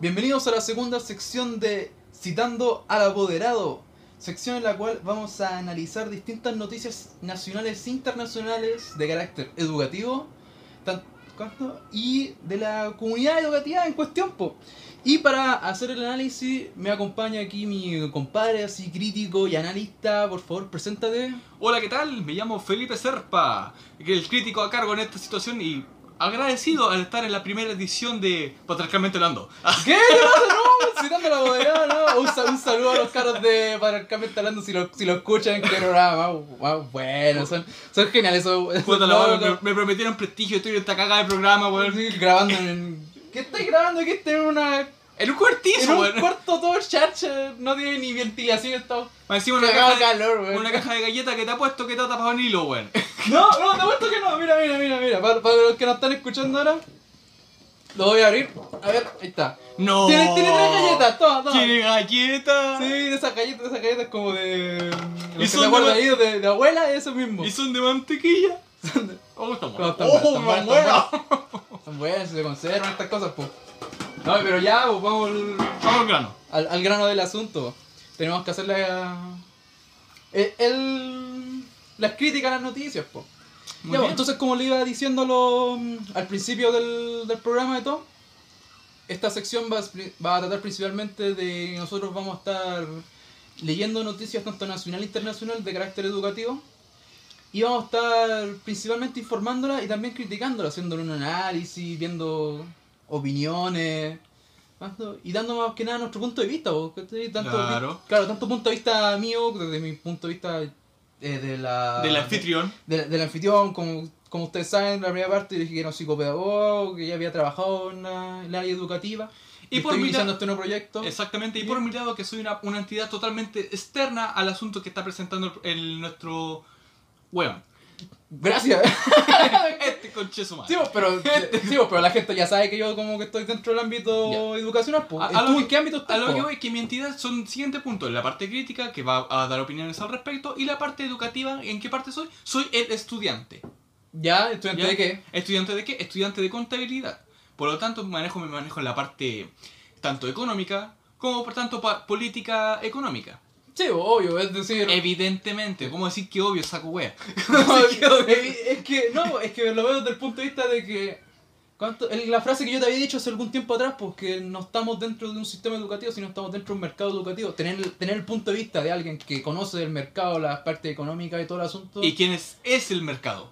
Bienvenidos a la segunda sección de Citando al Apoderado, sección en la cual vamos a analizar distintas noticias nacionales e internacionales de carácter educativo y de la comunidad educativa en cuestión. po. Y para hacer el análisis me acompaña aquí mi compadre así crítico y analista, por favor, preséntate. Hola, ¿qué tal? Me llamo Felipe Serpa, el crítico a cargo en esta situación y agradecido al estar en la primera edición de Patriarcalmente Hablando. ¿Qué? No, citando al apoderado, no. Un, un saludo a los caros de Patriarcalmente hablando si lo, si lo escuchan, qué programa más, más bueno, son, son geniales esos. esos Puta la me, me prometieron prestigio, estoy en esta cagada de programa, weón. Sí, grabando en. ¿Qué estáis grabando? ¿Qué estáis en una. En un cuartizo, En un cuarto todo charcha, no tiene ni ventilación está. Me encima una caja, calor, de, weón. una caja de galletas que te ha puesto que está tapado en hilo, weón. No, no, te apuesto que no. Mira, mira, mira, mira. Para, para los que nos están escuchando ahora, lo voy a abrir. A ver, ahí está. No. Tiene, tiene tres galletas, toma, toma. ¿Quiere galletas? Sí, de esas galletas, de esas galletas como de. Y Los que son te de- ahí de, de abuela, eso mismo. ¿Y son de mantequilla? Oh, está No, bueno. están ¡Oh, buenas, están mi buenas! Son buenas, se conservan estas cosas, pues. No, pero ya, pues, vamos al, Vamos al grano. al, al grano del asunto. Tenemos que hacer la. El, el- las críticas a las noticias, pues. Muy Ya, bien. entonces, como le iba diciéndolo mm, al principio del, del programa de todo, esta sección va va a tratar principalmente de nosotros vamos a estar leyendo noticias tanto nacional e internacional de carácter educativo y vamos a estar principalmente informándolas y también criticándolas, haciéndole un análisis, viendo opiniones y dando más que nada nuestro punto de vista. ¿cachai? Tanto, Claro. claro, tanto punto de vista mío, desde mi punto de vista eh, de la... Del anfitrión. de- del anfitrión, como, como ustedes saben, en la primera parte dije que era un psicopedagogo, que ya había trabajado en la área educativa. Y Y por estoy mi iniciando la- este nuevo proyecto. Exactamente, y por mi lado que soy una, una entidad totalmente externa al asunto que está presentando el, el- nuestro weón. Gracias. Este conche su madre. sí, pues, pero, sí, pero la gente ya sabe que yo como que estoy dentro del ámbito educacional. Pues. A- a ¿Tú lo en qué ámbito A estás? lo po? que voy es que mi entidad son siguientes puntos. La parte crítica, que va a dar opiniones al respecto, y la parte educativa, ¿en qué parte soy? Soy el estudiante. ¿Ya? ¿Estudiante ¿ya? de qué? ¿Estudiante de qué? Estudiante de contabilidad. Por lo tanto, manejo, me manejo en la parte tanto económica como por tanto pa- política económica. Sí, obvio, es decir... Evidentemente, ¿cómo decir que obvio saco wea? No, es, es que no, es que lo veo desde el punto de vista de que ¿cuánto? el- la frase que yo te había dicho hace algún tiempo atrás, pues que no estamos dentro de un sistema educativo, sino estamos dentro de un mercado educativo. Tener, el- tener el punto de vista de alguien que conoce del mercado, la parte económica y todo el asunto. ¿Y quién es, es el mercado?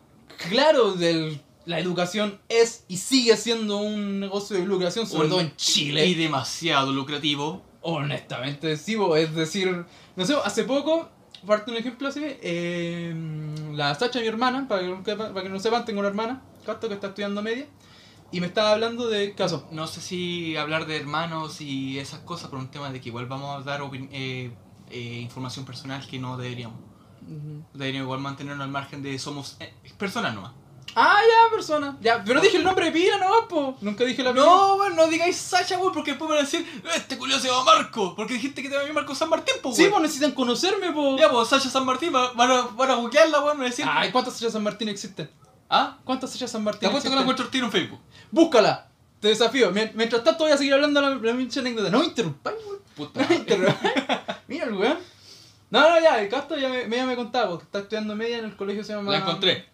claro, del, la educación es y sigue siendo un negocio de lucración, sobre Un- todo en Chile. Y demasiado lucrativo. Honestamente, sí, bo, es decir, no sé, hace poco, parte un ejemplo así, eh, la Sacha, mi hermana, para que, para que no sepan, tengo una hermana, Casto, que está estudiando media, y me estaba hablando de caso. No sé si hablar de hermanos y esas cosas por un tema de que igual vamos a dar eh, eh, información personal que no deberíamos. Deberíamos igual mantenernos al margen de somos eh, personas nomás. Ah, ya, persona. Ya, pero dije el nombre de pila, no, po. Nunca dije la No, weón, no digáis Sasha, weón, porque después van a decir, este culiao se llama Marco, porque dijiste que te llama Marco San Martín, pues, Sí, pues necesitan conocerme, po. Ya, pues Sasha San Martín, va- van a, van a buquearla, weón, van a decir, Ay, ¿cuántas Sachas San Martín existen? ¿ah? ¿Cuántas Sachas San Te Martín apuesto que la existen? encuentro tiro en Facebook. Búscala. Te desafío. Mien- Mientras tanto voy a seguir hablando la, la pinche anécdota. No me interrumpáis, weón. Puta. No me interrumpáis. Mira el weón. No, no, ya, el Casto ya me, media me contaba, porque está estudiando media en el colegio se llama... La encontré.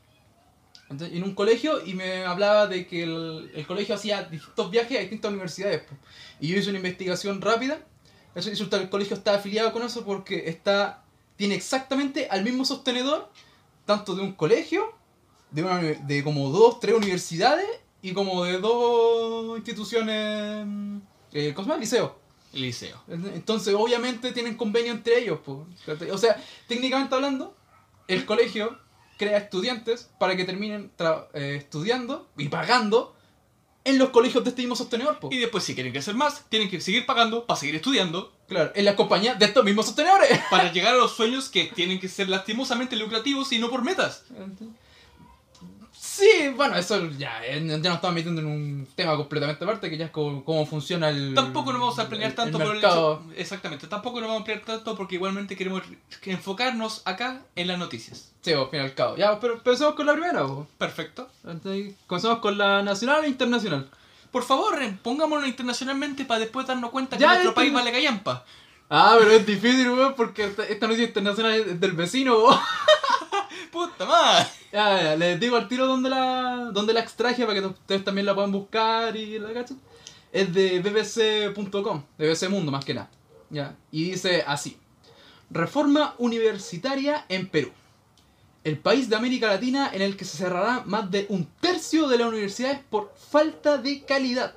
En un colegio y me hablaba de que el, el colegio hacía distintos viajes a distintas universidades. po. Y yo hice una investigación rápida. Eso resulta que el colegio está afiliado con eso porque está tiene exactamente al mismo sostenedor, tanto de un colegio, de, una, de como dos, tres universidades y como de dos instituciones, mm, eh, ¿cómo se llama? Liceo. Liceo. Entonces, obviamente tienen convenio entre ellos. po. O sea, técnicamente hablando, el colegio crea estudiantes para que terminen tra- eh, estudiando y pagando en los colegios de este mismo sostenedor. po. Y después, si quieren crecer más, tienen que seguir pagando para seguir estudiando, Claro, en la compañía de estos mismos sostenedores. para llegar a los sueños que tienen que ser lastimosamente lucrativos y no por metas. Sí, bueno, eso ya, eh, ya nos estamos metiendo en un tema completamente aparte, que ya es como, cómo funciona el. Tampoco nos vamos a el- tanto el por el hecho. Exactamente, tampoco nos vamos a pelear tanto porque igualmente queremos enfocarnos acá en las noticias. Sí, al fin y al cabo. Ya, pero empecemos con la primera, po. Perfecto. Entonces, Comenzamos con la nacional e internacional. Por favor, eh, pongámonos internacionalmente para después darnos cuenta que nuestro país vale callampa. Ah, pero es difícil, weón, porque esta, esta noticia internacional es del vecino, weón. Puta madre. Ya, ya, les digo al tiro donde la, donde la extraje para que ustedes también la puedan buscar y la cachen. Es de bbc.com, de BBC Mundo más que nada. Ya, y dice así. Reforma universitaria en Perú. El país de América Latina en el que se cerrará más de un tercio de las universidades por falta de calidad.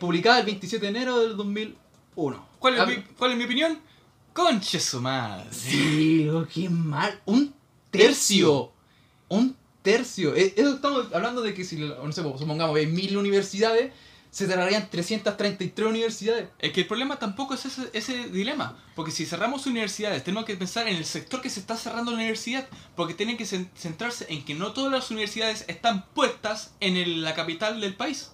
Publicada el 27 de enero del 2001. ¿Cuál es, Ah, mi, ¿Cuál es mi opinión? Conche su madre. Sí, lo que mal. Un tercio. Un tercio. Eh, Eso estamos hablando de que si, no sé, pues, supongamos, hay mil universidades, se cerrarían 333 universidades. Es que el problema tampoco es ese, ese dilema. Porque si cerramos universidades, tenemos que pensar en el sector que se está cerrando la universidad. Porque tienen que cen- centrarse en que no todas las universidades están puestas en el- la capital del país.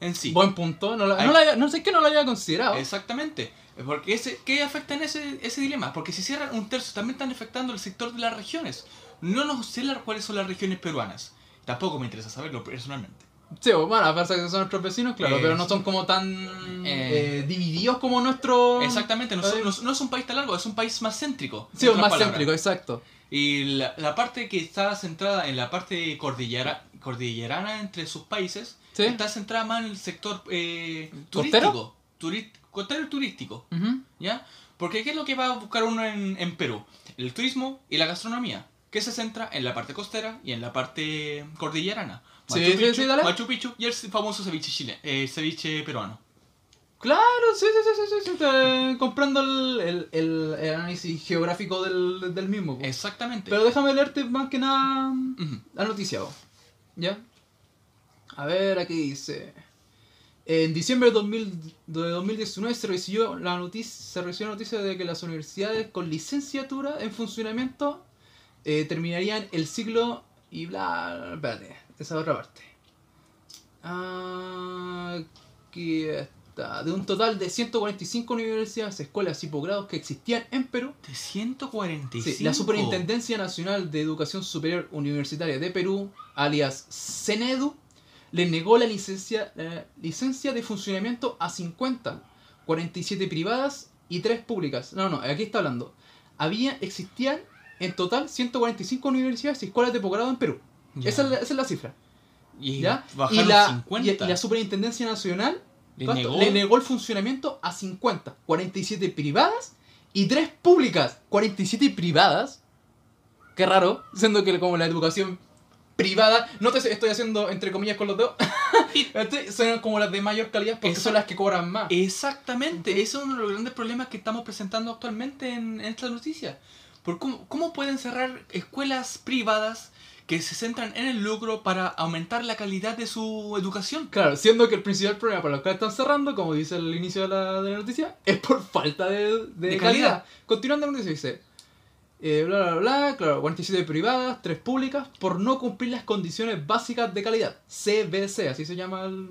En sí. Buen punto. No, la- no, la- no sé que no lo había considerado. Exactamente. Porque ese, ¿Qué afecta en ese, ese dilema? Porque si cierran un tercio, también están afectando el sector de las regiones. No nos sé cuáles son las regiones peruanas. Tampoco me interesa saberlo personalmente. Sí, pues, bueno, a pesar de que son nuestros vecinos, claro, Eh, pero no son como tan Eh. eh, divididos como nuestro. Exactamente, no, son- eh, no- no es un país tan largo, es un país más céntrico. Sí, otras más céntrico, exacto. Y la, la parte que está centrada en la parte cordillera, cordillerana entre sus países, Sí. está centrada más en el sector eh, turístico. Turi- costero y turístico. ¿Ya? Porque ¿qué es lo que va a buscar uno en, en Perú? El turismo y la gastronomía, que se centra en la parte costera y en la parte cordillerana. Sí, Machu sí, Picchu, sí, dale. Machu Picchu y el famoso ceviche chile, eh, ceviche peruano. Claro, sí, sí, sí, sí, sí, sí, comprando el, el, el- el análisis geográfico del, del mismo. Exactamente. Pero déjame leerte más que nada la noticia. ¿ya? A ver, aquí dice... En diciembre de, 2000 de 2019 se recibió la noticia, se recibió la noticia de que las universidades con licenciatura en funcionamiento eh, terminarían el ciclo y bla... Espérate, esa otra parte. Ah, aquí está. De un total de 145 universidades, escuelas y posgrados que existían en Perú, De 145. Sí, la Superintendencia Nacional de Educación Superior Universitaria de Perú, alias CENEDU, le negó la licencia, licencia de funcionamiento a 50, 47 privadas y 3 públicas. No, no, aquí está hablando. Había, existían en total 145 universidades y escuelas de posgrado en Perú. Esa, es la, esa es la cifra. Y ¿ya? y, la, 50. y- la Superintendencia Nacional ¿Le negó? le negó el funcionamiento a 50, 47 privadas y 3 públicas. 47 privadas. Qué raro, siendo que como la educación privada, no te estoy haciendo entre comillas con los dedos, Este, son como las de mayor calidad porque son las que cobran más. Exactamente, ese es uno de los grandes problemas que estamos presentando actualmente en, en esta noticia. Por cómo, ¿Cómo pueden cerrar escuelas privadas que se centran en el lucro para aumentar la calidad de su educación? Claro, siendo que el principal problema para los que están cerrando, como dice el inicio de la, de la noticia, es por falta de, de De calidad. calidad. Continuando la noticia dice, eh, bla bla bla, claro, 47 privadas, 3 públicas, por no cumplir las condiciones básicas de calidad. CBC, así se llama el,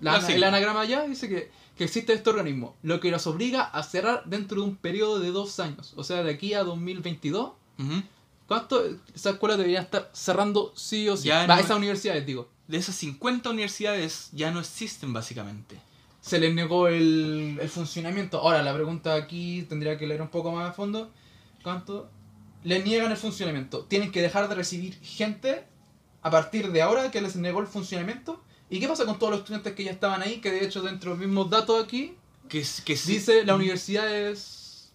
la- el anagrama allá, dice que, que existe este organismo, lo que los obliga a cerrar dentro de un periodo de dos años, o sea, de aquí a 2022. Ujú. ¿Cuánto? Esa escuela debería estar cerrando sí o sí. Ya Va, no- esas universidades, digo. De esas 50 universidades ya no existen básicamente. se les negó el, el funcionamiento. Ahora, la pregunta aquí tendría que leer un poco más a fondo. ¿Cuánto? Les niegan el funcionamiento. Tienen que dejar de recibir gente a partir de ahora que les negó el funcionamiento. ¿Y qué pasa con todos los estudiantes que ya estaban ahí? Que de hecho, dentro de los mismos datos aquí, Que, que sí- dice la universidad es.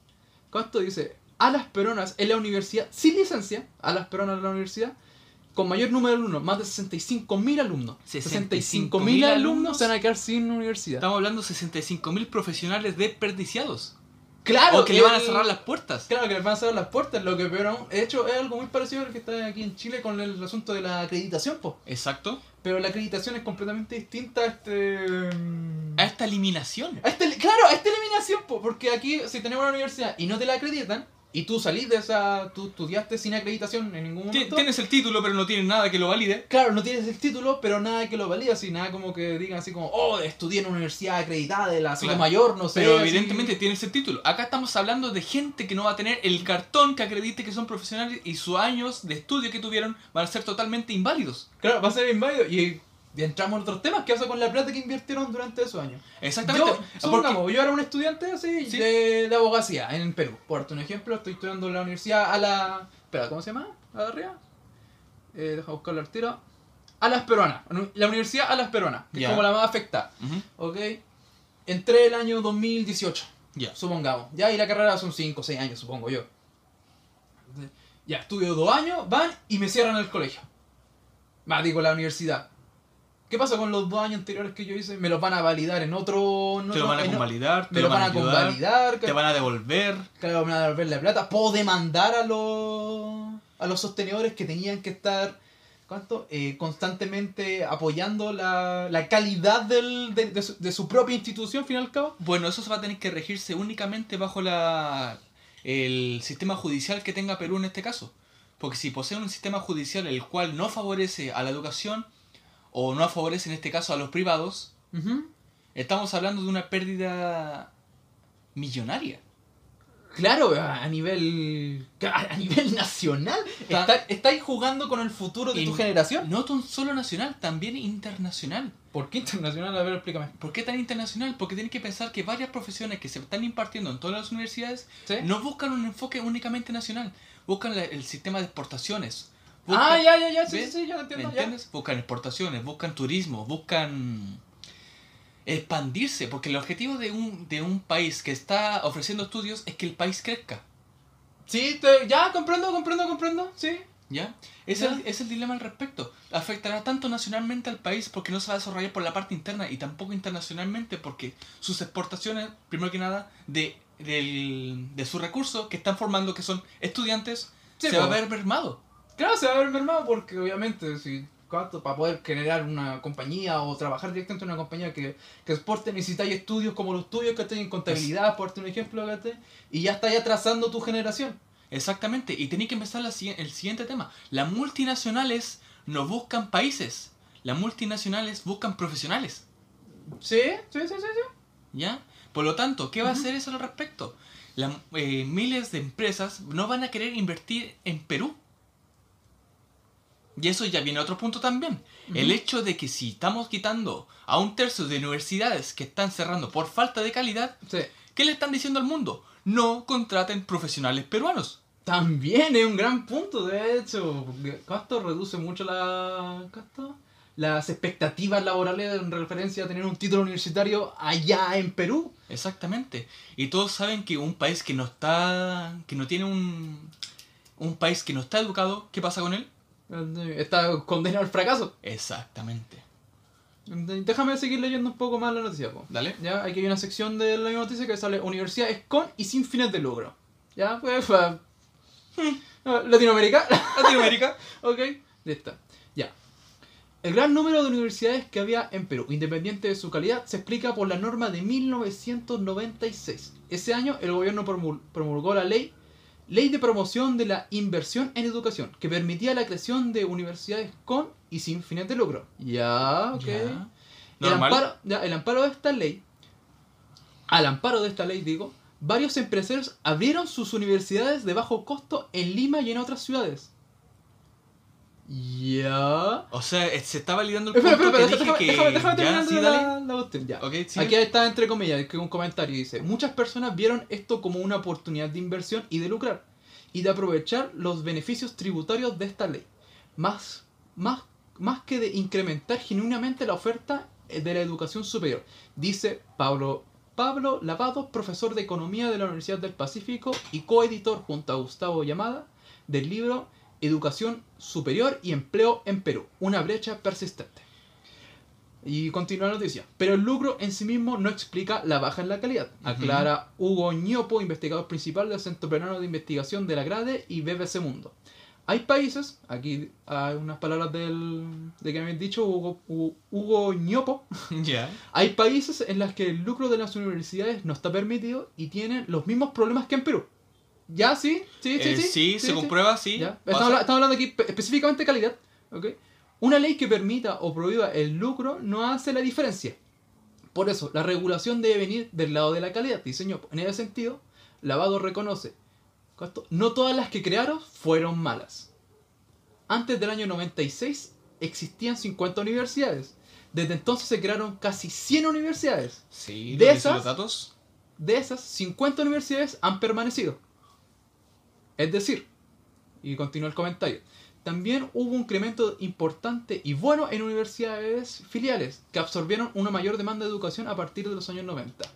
¿Cuánto dice? Alas Peronas es la universidad sin licencia. Alas Peronas es la universidad. Con mayor número de alumnos, más de 65.000 alumnos. 65.000 65.000 alumnos alumnos. se van a quedar sin universidad. Estamos hablando de 65.000 profesionales desperdiciados. Claro, o que le van a el- cerrar las puertas. Claro, que les van a cerrar las puertas, lo que peor aún. De hecho, es algo muy parecido al que está aquí en Chile con el asunto de la acreditación, pues. Exacto. Pero la acreditación es completamente distinta a este. mm, A esta eliminación. a este claro, a esta eliminación, po, porque aquí, si tenemos una universidad y no te la acreditan, y tú salís de esa. Tú estudiaste sin acreditación en ningún momento. Tienes el título, pero no tienes nada que lo valide. Claro, no tienes el título, pero nada que lo valida, así nada como que digan así como, oh, estudié en una universidad acreditada de la Claro. mayor, no sé. Pero así. evidentemente tienes el título. Acá estamos hablando de gente que no va a tener el cartón que acredite que son profesionales y sus años de estudio que tuvieron van a ser totalmente inválidos. Claro, va a ser inválido. Y Y entramos en otros temas. ¿Qué pasa con la plata que invirtieron durante esos años? Exactamente. Yo, supongamos, yo era un estudiante así Sí. de, de abogacía en Perú. Por darte un ejemplo, estoy estudiando en la universidad a la. Espera, ¿cómo se llama? ¿A la arriba? Eh, deja buscarlo al tiro. A las peruanas. La universidad a las peruanas, que es como la más afectada. Ujú, ¿Ok? Entré el año 2018, Ya. supongamos. Ya, y la carrera son 5 o 6 años, supongo yo. Ya, estudio dos años, van y me cierran el colegio. Va, digo, la universidad. ¿Qué pasa con los dos años anteriores que yo hice? Me los van a validar en otro... en Te lo van a convalidar, te me lo lo van a ayudar, convalidar. te van a devolver. Claro, me van a devolver la plata. Puedo demandar a los, a los sostenedores que tenían que estar ¿cuánto? Eh, constantemente apoyando la, la calidad del, de, de su, de su propia institución, al fin y al cabo. Bueno, eso se va a tener que regirse únicamente bajo la el sistema judicial que tenga Perú en este caso. Porque si posee un sistema judicial el cual no favorece a la educación o no favorece en este caso a los privados, estamos hablando de una pérdida millonaria. Claro, a nivel a nivel nacional. Está- Está, estáis jugando con el futuro de tu generación. No tan solo nacional, también internacional. ¿Por qué internacional? A ver, explícame. ¿Por qué tan internacional? Porque tienen que pensar que varias profesiones que se están impartiendo en todas las universidades ¿Sí? no buscan un enfoque únicamente nacional, buscan el sistema de exportaciones. Ah, ya, ya, ya, sí, ¿ves? sí, ya lo ¿Me entiendo. ya. entiendes? Buscan exportaciones, buscan turismo, buscan expandirse, porque el objetivo de un, de un país que está ofreciendo estudios es que el país crezca. Sí, te- ya, comprendo, comprendo, comprendo, sí. ¿Ya? Es, Ya. El, es el dilema al respecto. Afectará tanto nacionalmente al país porque no se va a desarrollar por la parte interna y tampoco internacionalmente porque sus exportaciones, primero que nada, de, del- de sus recursos que están formando, que son estudiantes, Sí, se va a ver mermado. Claro, se va a ver mermado porque obviamente si ¿cuánto? para poder generar una compañía o trabajar directamente en una compañía que, que exporte necesitáis estudios como los tuyos que estén en contabilidad, por darte un ejemplo, ¿cachai? y ya estáis atrasando tu generación. Exactamente. Y tenéis que empezar la el siguiente tema. Las multinacionales no buscan países. Las multinacionales buscan profesionales. Sí, sí, sí, sí. sí. ¿Ya? Por lo tanto, ¿qué va a hacer eso al respecto? La- eh, miles de empresas no van a querer invertir en Perú. Y eso ya viene a otro punto también. El hecho de que si estamos quitando a un tercio de universidades que están cerrando por falta de calidad, Sí. ¿qué le están diciendo al mundo? No contraten profesionales peruanos. También es un gran punto, de hecho. Esto reduce mucho la, las expectativas laborales en referencia a tener un título universitario allá en Perú. Exactamente. Y todos saben que un país que no está. que no tiene un. un país que no está educado, ¿qué pasa con él? Está condenado al fracaso. Exactamente. Déjame seguir leyendo un poco más la noticia. po. Dale. Ya, aquí hay una sección de la noticia que sale universidades con y sin fines de lucro. Ya, pues, Ah, Latinoamérica. Latinoamérica. ok, listo. Ya. El gran número de universidades que había en Perú, independiente de su calidad, se explica por la norma de 1996. Ese año el gobierno promul- promulgó la ley Ley de Promoción de la Inversión en Educación, que permitía la creación de universidades con y sin fines de lucro. Ya, ok. Ya. El Normal. amparo, ya, el amparo de esta ley, al amparo de esta ley digo, varios empresarios abrieron sus universidades de bajo costo en Lima y en otras ciudades. Ya. O sea, eh, se está validando el Espera, punto espera, que espera, dije déjame, que... déjame, déjame ya, la, cuestión, sí. Aquí está entre comillas, que un comentario dice, muchas personas vieron esto como una oportunidad de inversión y de lucrar y de aprovechar los beneficios tributarios de esta ley, más, más, más que de incrementar genuinamente la oferta eh, de la educación superior, dice Pablo, Pablo Lavado, profesor de Economía de la Universidad del Pacífico y coeditor junto a Gustavo Llamada del libro Educación Superior y Empleo en Perú, una brecha persistente. Y continúa la noticia. Pero el lucro en sí mismo no explica la baja en la calidad. Aclara Hugo Ñopo, investigador principal del Centro Peruano de Investigación de la Grade y BBC Mundo. Hay países, aquí hay unas palabras del, de que me han dicho Hugo, Hugo, Hugo Ñopo. Ya. Hay países en los que el lucro de las universidades no está permitido y tienen los mismos problemas que en Perú. ¿Ya? ¿Sí? ¿Sí? ¿Sí? Eh, sí, sí, se sí. comprueba, sí. Estamos, estamos hablando aquí pe- específicamente de calidad. ¿ok? Una ley que permita o prohíba el lucro no hace la diferencia. Por eso, la regulación debe venir del lado de la calidad. Diseño. En ese sentido, Lavado reconoce, no todas las que crearon fueron malas. Antes del año 96 existían 50 universidades Desde entonces se crearon casi 100 universidades. Sí, De esas- los datos. De esas, 50 universidades han permanecido. Es decir, y continúa el comentario, también hubo un incremento importante y bueno en universidades filiales que absorbieron una mayor demanda de educación a partir de los años 90.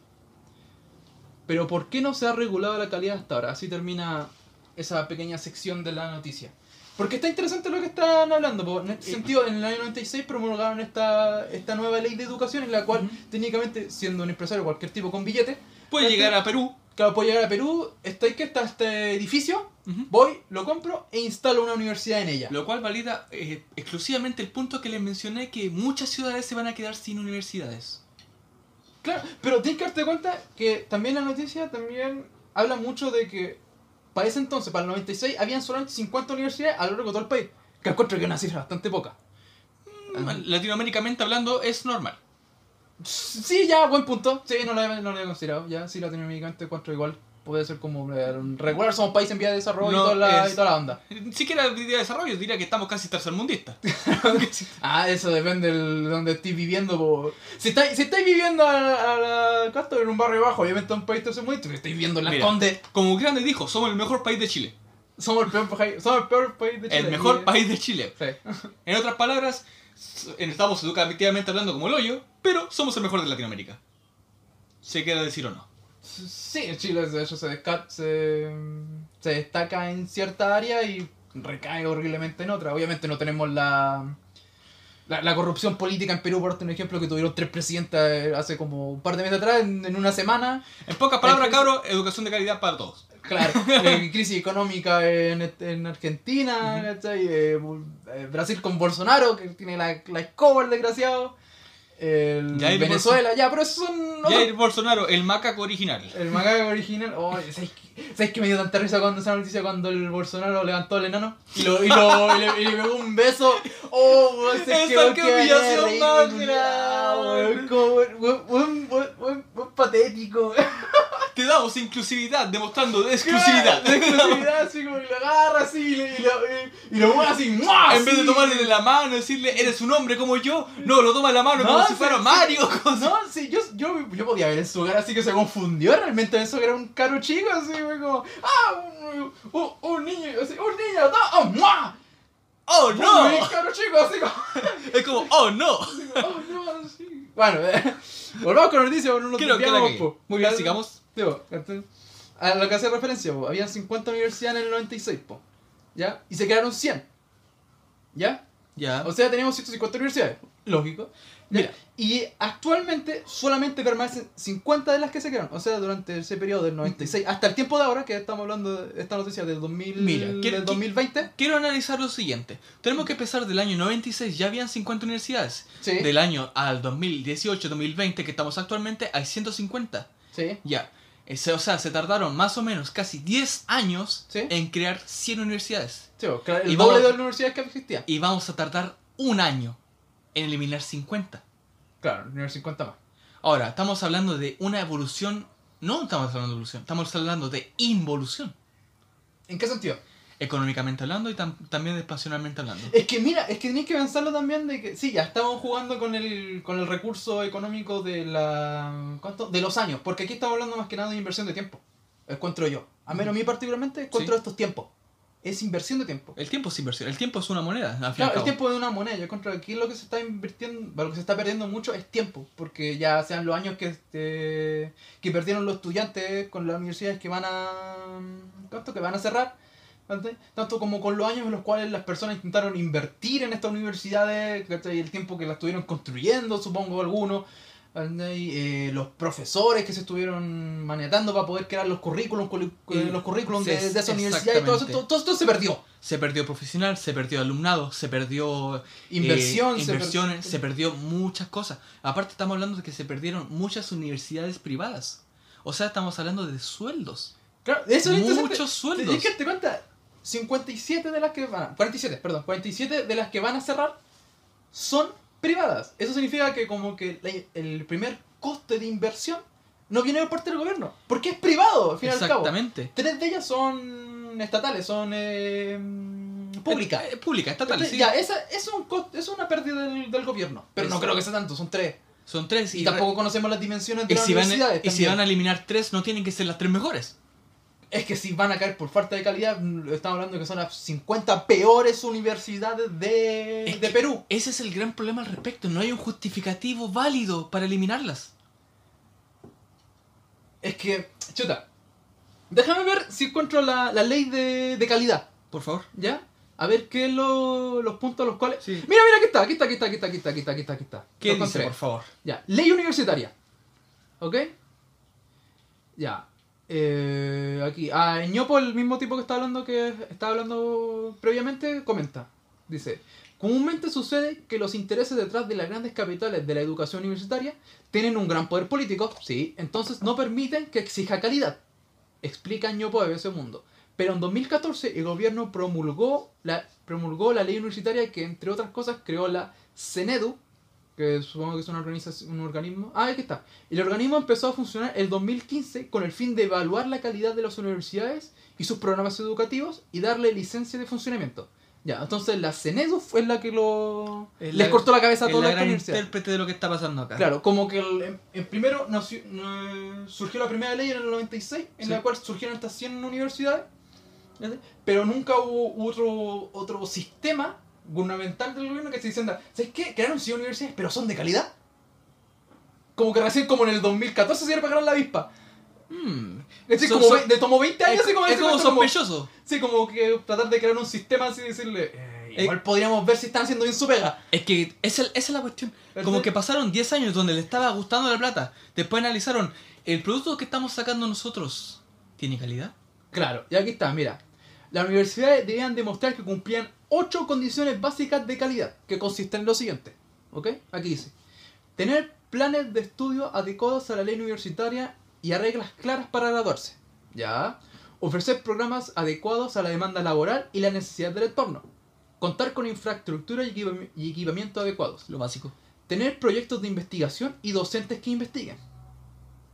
Pero ¿por qué no se ha regulado la calidad hasta ahora? Así termina esa pequeña sección de la noticia. Porque está interesante lo que están hablando. po. En este sentido, en el año 96 promulgaron esta, esta nueva ley de educación en la cual, técnicamente, siendo un empresario cualquier tipo con billete, Puede Este- llegar a Perú. Claro, puedo llegar a Perú, estoy que está este edificio, Ujú. voy, lo compro e instalo una universidad en ella. Lo cual valida eh, exclusivamente el punto que les mencioné que muchas ciudades se van a quedar sin universidades. Claro, pero tienes que darte cuenta que también la noticia también habla mucho de que para ese entonces, para el 96, habían solamente 50 universidades a lo largo de todo el país. Que encuentro que es una cifra bastante poca. Ajá. Latinoaméricamente hablando es normal. Sí, ya, buen punto. Sí, no lo había, no lo había considerado. Ya, sí, latinoamericamente encuentro igual. Puede ser como eh, regular, somos país en vía de desarrollo No, y, toda la, es- y toda la onda. Ni siquiera diría desarrollo, diría que estamos casi tercermundistas. Ah, eso depende de donde estés viviendo. po. Si estáis si estáis viviendo a, la- a la ¿cuánto? en un barrio bajo, obviamente en un país tercermundista, si estáis viviendo en las Mira. Condes, Como grande dijo, somos el mejor país de Chile. somos el peor, país- somos el peor país de Chile. El mejor país de Chile. Sí. En otras palabras, estamos educativamente hablando como el hoyo, pero somos el mejor de Latinoamérica. ¿Se queda decir o no? Sí, en Chile de hecho se, desca- se, se destaca en cierta área y recae horriblemente en otra. Obviamente no tenemos la, la, la corrupción política en Perú, por un ejemplo, que tuvieron tres presidentes eh, hace como un par de meses atrás, en, en una semana. En pocas palabras, El- cabro, educación de calidad para todos. Claro, eh, crisis económica en, en Argentina. Eh, eh, Brasil con Bolsonaro, que tiene la, la escoba, el desgraciado. El Jair Venezuela, ya, pero esos son... Jair Bolsonaro, el macaco original. El macaco original, oh, ¿sabes, qué- ¿sabes que me dio tanta risa cuando esa noticia cuando el Bolsonaro levantó al enano? Y, lo, y, lo, y, le, y le pegó un beso. Oh, ese Esa que weón, humillación más grande. como patético. Te damos inclusividad, demostrando de exclusividad. De exclusividad, así como que lo agarra así y, le- y lo, mueve así, ¡mua! En vez de tomarle de la mano, decirle, eres un hombre como yo, no, lo toma de la mano como No, si sí, fuera sí. Mario. como si- No, sí, yo, yo, yo podía ver en su cara así que se confundió. Realmente pensó que era un caro chico, así, como, ¡ah! Un, un, un niño, así, un niño. ¡Oh, ¡mua! ¡Oh, no! caro chico, así como, Es como, ¡oh, no! ¡oh, no! Sí. Bueno, eh, volvamos con la noticia, no nos que desviamos. Muy bien, sigamos. entonces, A lo que hacía referencia, po, habían 50 universidades en el 96, po, ¿ya? Y se quedaron 100, ¿ya? Ya. O sea, teníamos 150 universidades. Lógico. Mira. Y actualmente solamente permanecen 50 de las que se quedaron. O sea, durante ese periodo del 96 hasta el tiempo de ahora, que estamos hablando de esta noticia del 2000, Mira, ¿qué- del qué- 2020. Quiero analizar lo siguiente. Tenemos que empezar del año 96, ya habían 50 universidades. Sí. Del año al 2018-2020, que estamos actualmente, hay 150. Sí. Ya. O sea, se tardaron más o menos casi 10 años Sí. en crear 100 universidades. Sí, el Y doble vamos- de las universidades que existían. Y vamos a tardar un año en eliminar 50. Claro, nivel 50 más. Ahora, estamos hablando de una evolución. No estamos hablando de evolución, estamos hablando de involución. ¿En qué sentido? Económicamente hablando y tam- también espacionalmente hablando. Es que mira, es que tenéis que pensarlo también de que sí, ya estamos jugando con el, con el recurso económico de la ¿cuánto? de los años, porque aquí estamos hablando más que nada de inversión de tiempo. Encuentro yo. A menos a mí particularmente encuentro Sí. estos tiempos. Es inversión de tiempo. El tiempo es inversión, el tiempo es una moneda, al y Claro, el tiempo es una moneda. Yo que aquí lo que se está invirtiendo, lo que se está perdiendo mucho es tiempo, porque ya sean los años que este, que perdieron los estudiantes con las universidades que van a ¿cuánto? que van a cerrar, tanto como con los años en los cuales las personas intentaron invertir en estas universidades, ¿cachai? el tiempo que las estuvieron construyendo, supongo algunos. Eh, los profesores que se estuvieron manejando para poder crear los currículums, Y- los currículums sí, de, de esa universidad y todo eso, todo, todo esto se perdió. Se perdió profesional, se perdió alumnado, se perdió eh, Inversión, se inversiones, per- se perdió muchas cosas. Aparte estamos hablando de que se perdieron muchas universidades privadas. O sea, estamos hablando de sueldos. Claro, eso es interesante. Muchos sueldos. Que te cuenta, 57 de las que van a, 47, perdón, 47 de las que van a cerrar son privadas. Eso significa que como que la- el primer coste de inversión no viene por parte del gobierno, porque es privado, al fin y al cabo. Exactamente. Tres de ellas son estatales, son eh, pública. Eh, eh, pública, estatal, sí. Ya, esa es, un es una pérdida del, del gobierno. Pero no creo que sea tanto, son tres. Son tres Y, y, tampoco conocemos las dimensiones de y las si, van, universidades. y si van a eliminar tres, no tienen que ser las tres mejores es que si van a caer por falta de calidad, mm, estamos hablando que son las 50 peores universidades de, de Perú. Ese es el gran problema al respecto, no hay un justificativo válido para eliminarlas. Es que, chuta, déjame ver si encuentro la, la ley de, de, calidad, por favor, ¿ya? A ver qué es lo, los puntos a los cuales... Mira, mira, aquí está, aquí está, aquí está, aquí está, aquí está, aquí está, aquí está. Aquí está. ¿Qué dice, por favor? Ya, ley universitaria, ¿ok? Ya, eh, aquí. Ah, Ñopo, el mismo tipo que está hablando que estaba hablando previamente, comenta. Dice, comúnmente sucede que los intereses detrás de las grandes capitales de la educación universitaria tienen un gran poder político, sí, entonces no permiten que exija calidad. Explica Ñopo de BBC Mundo. Pero en 2014 el gobierno promulgó la, promulgó la ley universitaria que, entre otras cosas, creó la CENEDU, que supongo que es una organización, un organismo. Ah, aquí está. El organismo empezó a funcionar el 2015 con el fin de evaluar la calidad de las universidades y sus programas educativos y darle licencia de funcionamiento. Ya, entonces la CENEDU fue la que lo Es les la- cortó la cabeza a toda la gran intérprete de lo que está pasando acá. Claro, como que el, en primero nació- no- surgió la primera ley en el 96, en Sí. la cual surgieron estas 100 universidades, pero nunca hubo otro, otro sistema gubernamental del gobierno que se diciendo, ¿sabes qué? Crearon 100 universidades, pero son de calidad. Como que recién como en el 2014 se iba a pagar la avispa. Mm. Es decir, So- como so- de tomó 20 años Es, como es como sospechoso. Sí, como que tratar de crear un sistema así y decirle, eh, Eh, igual podríamos ver si están haciendo bien su pega. Es que esa, esa es la cuestión. ¿Verdad? Como que pasaron 10 años donde le estaba gustando la plata. Después analizaron, ¿el producto que estamos sacando nosotros tiene calidad? Claro, y aquí está, mira. Las universidades debían demostrar que cumplían ocho condiciones básicas de calidad, que consisten en lo siguiente. ¿Ok? Aquí dice. Tener planes de estudio adecuados a la ley universitaria y a reglas claras para graduarse. ¿Ya? Ofrecer programas adecuados a la demanda laboral y la necesidad del entorno. Contar con infraestructura y y equipamiento adecuados. Lo básico. Tener proyectos de investigación y docentes que investiguen.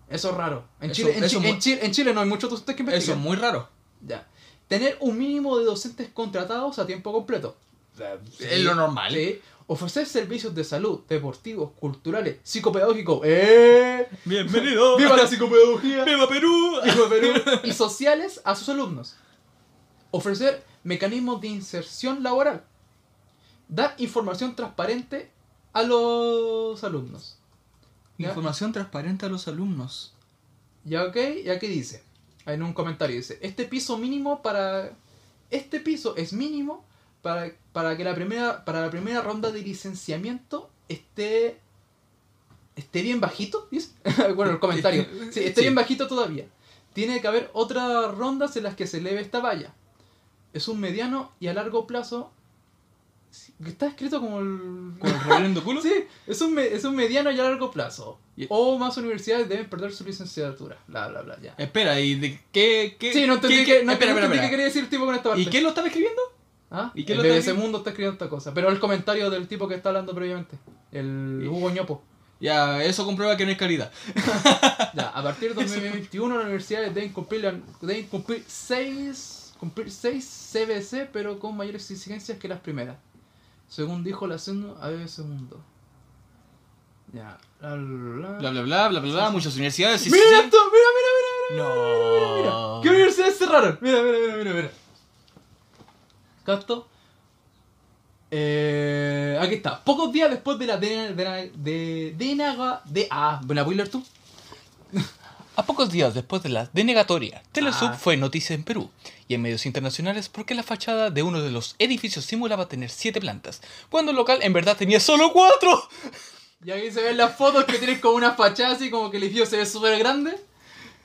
Eso es raro. En, Eso- Chile, en, eso Chi- mu- en Chile, en Chile no hay muchos docentes que Eso investiguen. es muy raro. Ya. Tener un mínimo de docentes contratados a tiempo completo. Es lo normal. Sí. Ofrecer servicios de salud, deportivos, culturales, psicopedagógicos. ¡Eh! Bienvenido. ¡Viva la psicopedagogía! ¡Viva Perú! ¡Viva Perú! Y sociales a sus alumnos. Ofrecer mecanismos de inserción laboral. Dar información transparente a los alumnos. ¿Ya? Información transparente a los alumnos. Ya, ok, y aquí dice, en un comentario dice, este piso mínimo para... Este piso es mínimo para, para que la primera, para la primera ronda de licenciamiento esté... Esté bien bajito, dice. bueno, el comentario. Sí, esté Sí. bien bajito todavía. Tiene que haber otras rondas en las que se eleve esta valla. Es un mediano y a largo plazo... Está escrito como el... ¿Con el reverendo culo? Sí, es un, me- es un mediano y a largo plazo. O más universidades deben perder su licenciatura. Bla, bla, bla, ya. Espera, ¿y de qué? qué Sí, no entendí, qué- que, no, espera, no espera, entendí espera. qué quería decir el tipo con esta parte. ¿Y quién lo estaba escribiendo? ¿Ah? ¿Y quién el lo BBC escribiendo? Mundo está escribiendo esta cosa. Pero el comentario del tipo que está hablando previamente. El Hugo Ñopo. Ya, eso comprueba que no hay calidad. Ya, a partir de 2021 las universidades deben cumplir, deben cumplir 6 cumplir seis CBC, pero con mayores exigencias que las primeras. Según dijo la CENU a BBC Mundo. Ya. La, la, la. Bla, bla, bla, bla, bla, bla. Muchas universidades. sí, ¡Mira sí, sí. esto! ¡Mira, mira, mira! mira! No. ¿Qué universidades cerraron? Mira, mira, mira, mira, mira. ¿Capto? Eh, aquí está. Pocos días después de la de, de, de, de ah, ¿me la voy a leer tú? A pocos días después de la denegatoria, Telesub Ah. fue noticia en Perú y en medios internacionales porque la fachada de uno de los edificios simulaba tener siete plantas, cuando el local en verdad tenía solo cuatro. Y aquí se ven las fotos que tienen como una fachada así como que el edificio se ve súper grande.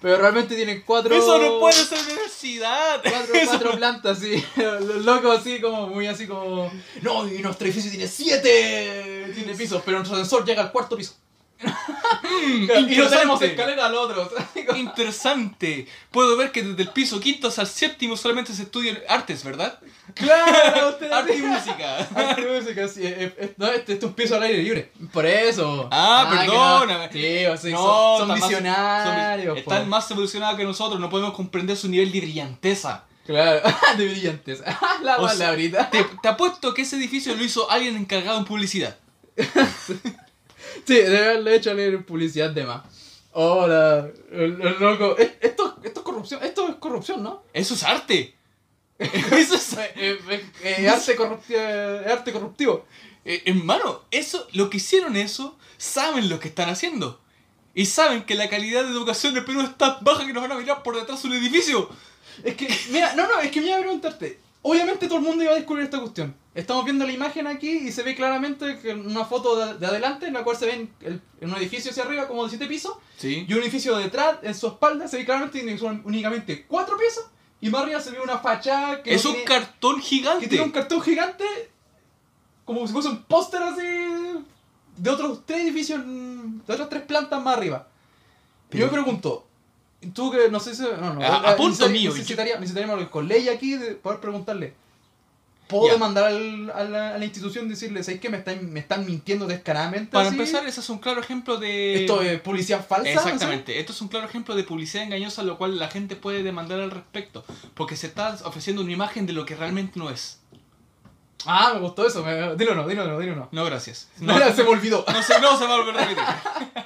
Pero realmente tienen cuatro. Eso no puede ser universidad. Cuatro, plantas, sí. Los locos así como muy así como. No, y nuestro edificio tiene siete. Tiene pisos, pero nuestro ascensor llega al cuarto piso. Y no tenemos escalera al otro. Interesante. Puedo ver que desde el piso quinto hasta el séptimo solamente se estudian artes, ¿verdad? Claro, Arte y música. Arte y música, sí. No, este, este es un piso al aire libre. Por eso. Ah, que perdóname. no. Sí, o sea, No, son, son están más- visionarios. son- están más evolucionados que nosotros, no podemos comprender su nivel de brillaneza. Claro, de brillantes. La O sea, palabrita. Te, te apuesto que ese edificio lo hizo alguien encargado en publicidad. Sí, debe haberle hecho leer publicidad de más. Hola, el, el loco. Eh, Esto, esto es corrupción, esto es corrupción, ¿no? Eso es arte. Eso es... Eh, eh, eh, arte, corruptivo, arte corruptivo. Hermano, eso, lo que hicieron eso, saben lo que están haciendo. Y saben que la calidad de educación de Perú es tan baja que nos van a mirar por detrás de un edificio. Es que, mira, no, no, es que me iba a preguntarte. Obviamente todo el mundo iba a descubrir esta cuestión. Estamos viendo la imagen aquí y se ve claramente que una foto de, de adelante en la cual se ve en, el- en un edificio hacia arriba como de 7 pisos Sí. y un edificio detrás en su espalda se ve claramente que son únicamente 4 pisos y más arriba se ve una fachada que, Es no un tiene- cartón que tiene un gigante. cartón gigante como si fuese un póster así de otros tres edificios, de otras tres plantas más arriba. Y yo me pregunto, tú que no sé si... No, no, A- a eh, punto necesitaría- mío, Necesitaría, necesitaríamos con ley aquí de poder preguntarle. ¿Puedo Ya. demandar al- a, la, a la institución y decirle, ¿sabes que me están, me están mintiendo descaradamente? Para así? empezar, ese es un claro ejemplo de... Esto es publicidad falsa. Exactamente, esto es un claro ejemplo de publicidad engañosa, lo cual la gente puede demandar al respecto, porque se está ofreciendo una imagen de lo que realmente no es. Ah, me gustó eso. Me... Dilo no, dilo no, dilo no. No, gracias. No, No, se me olvidó. no, se, no se a a repetir.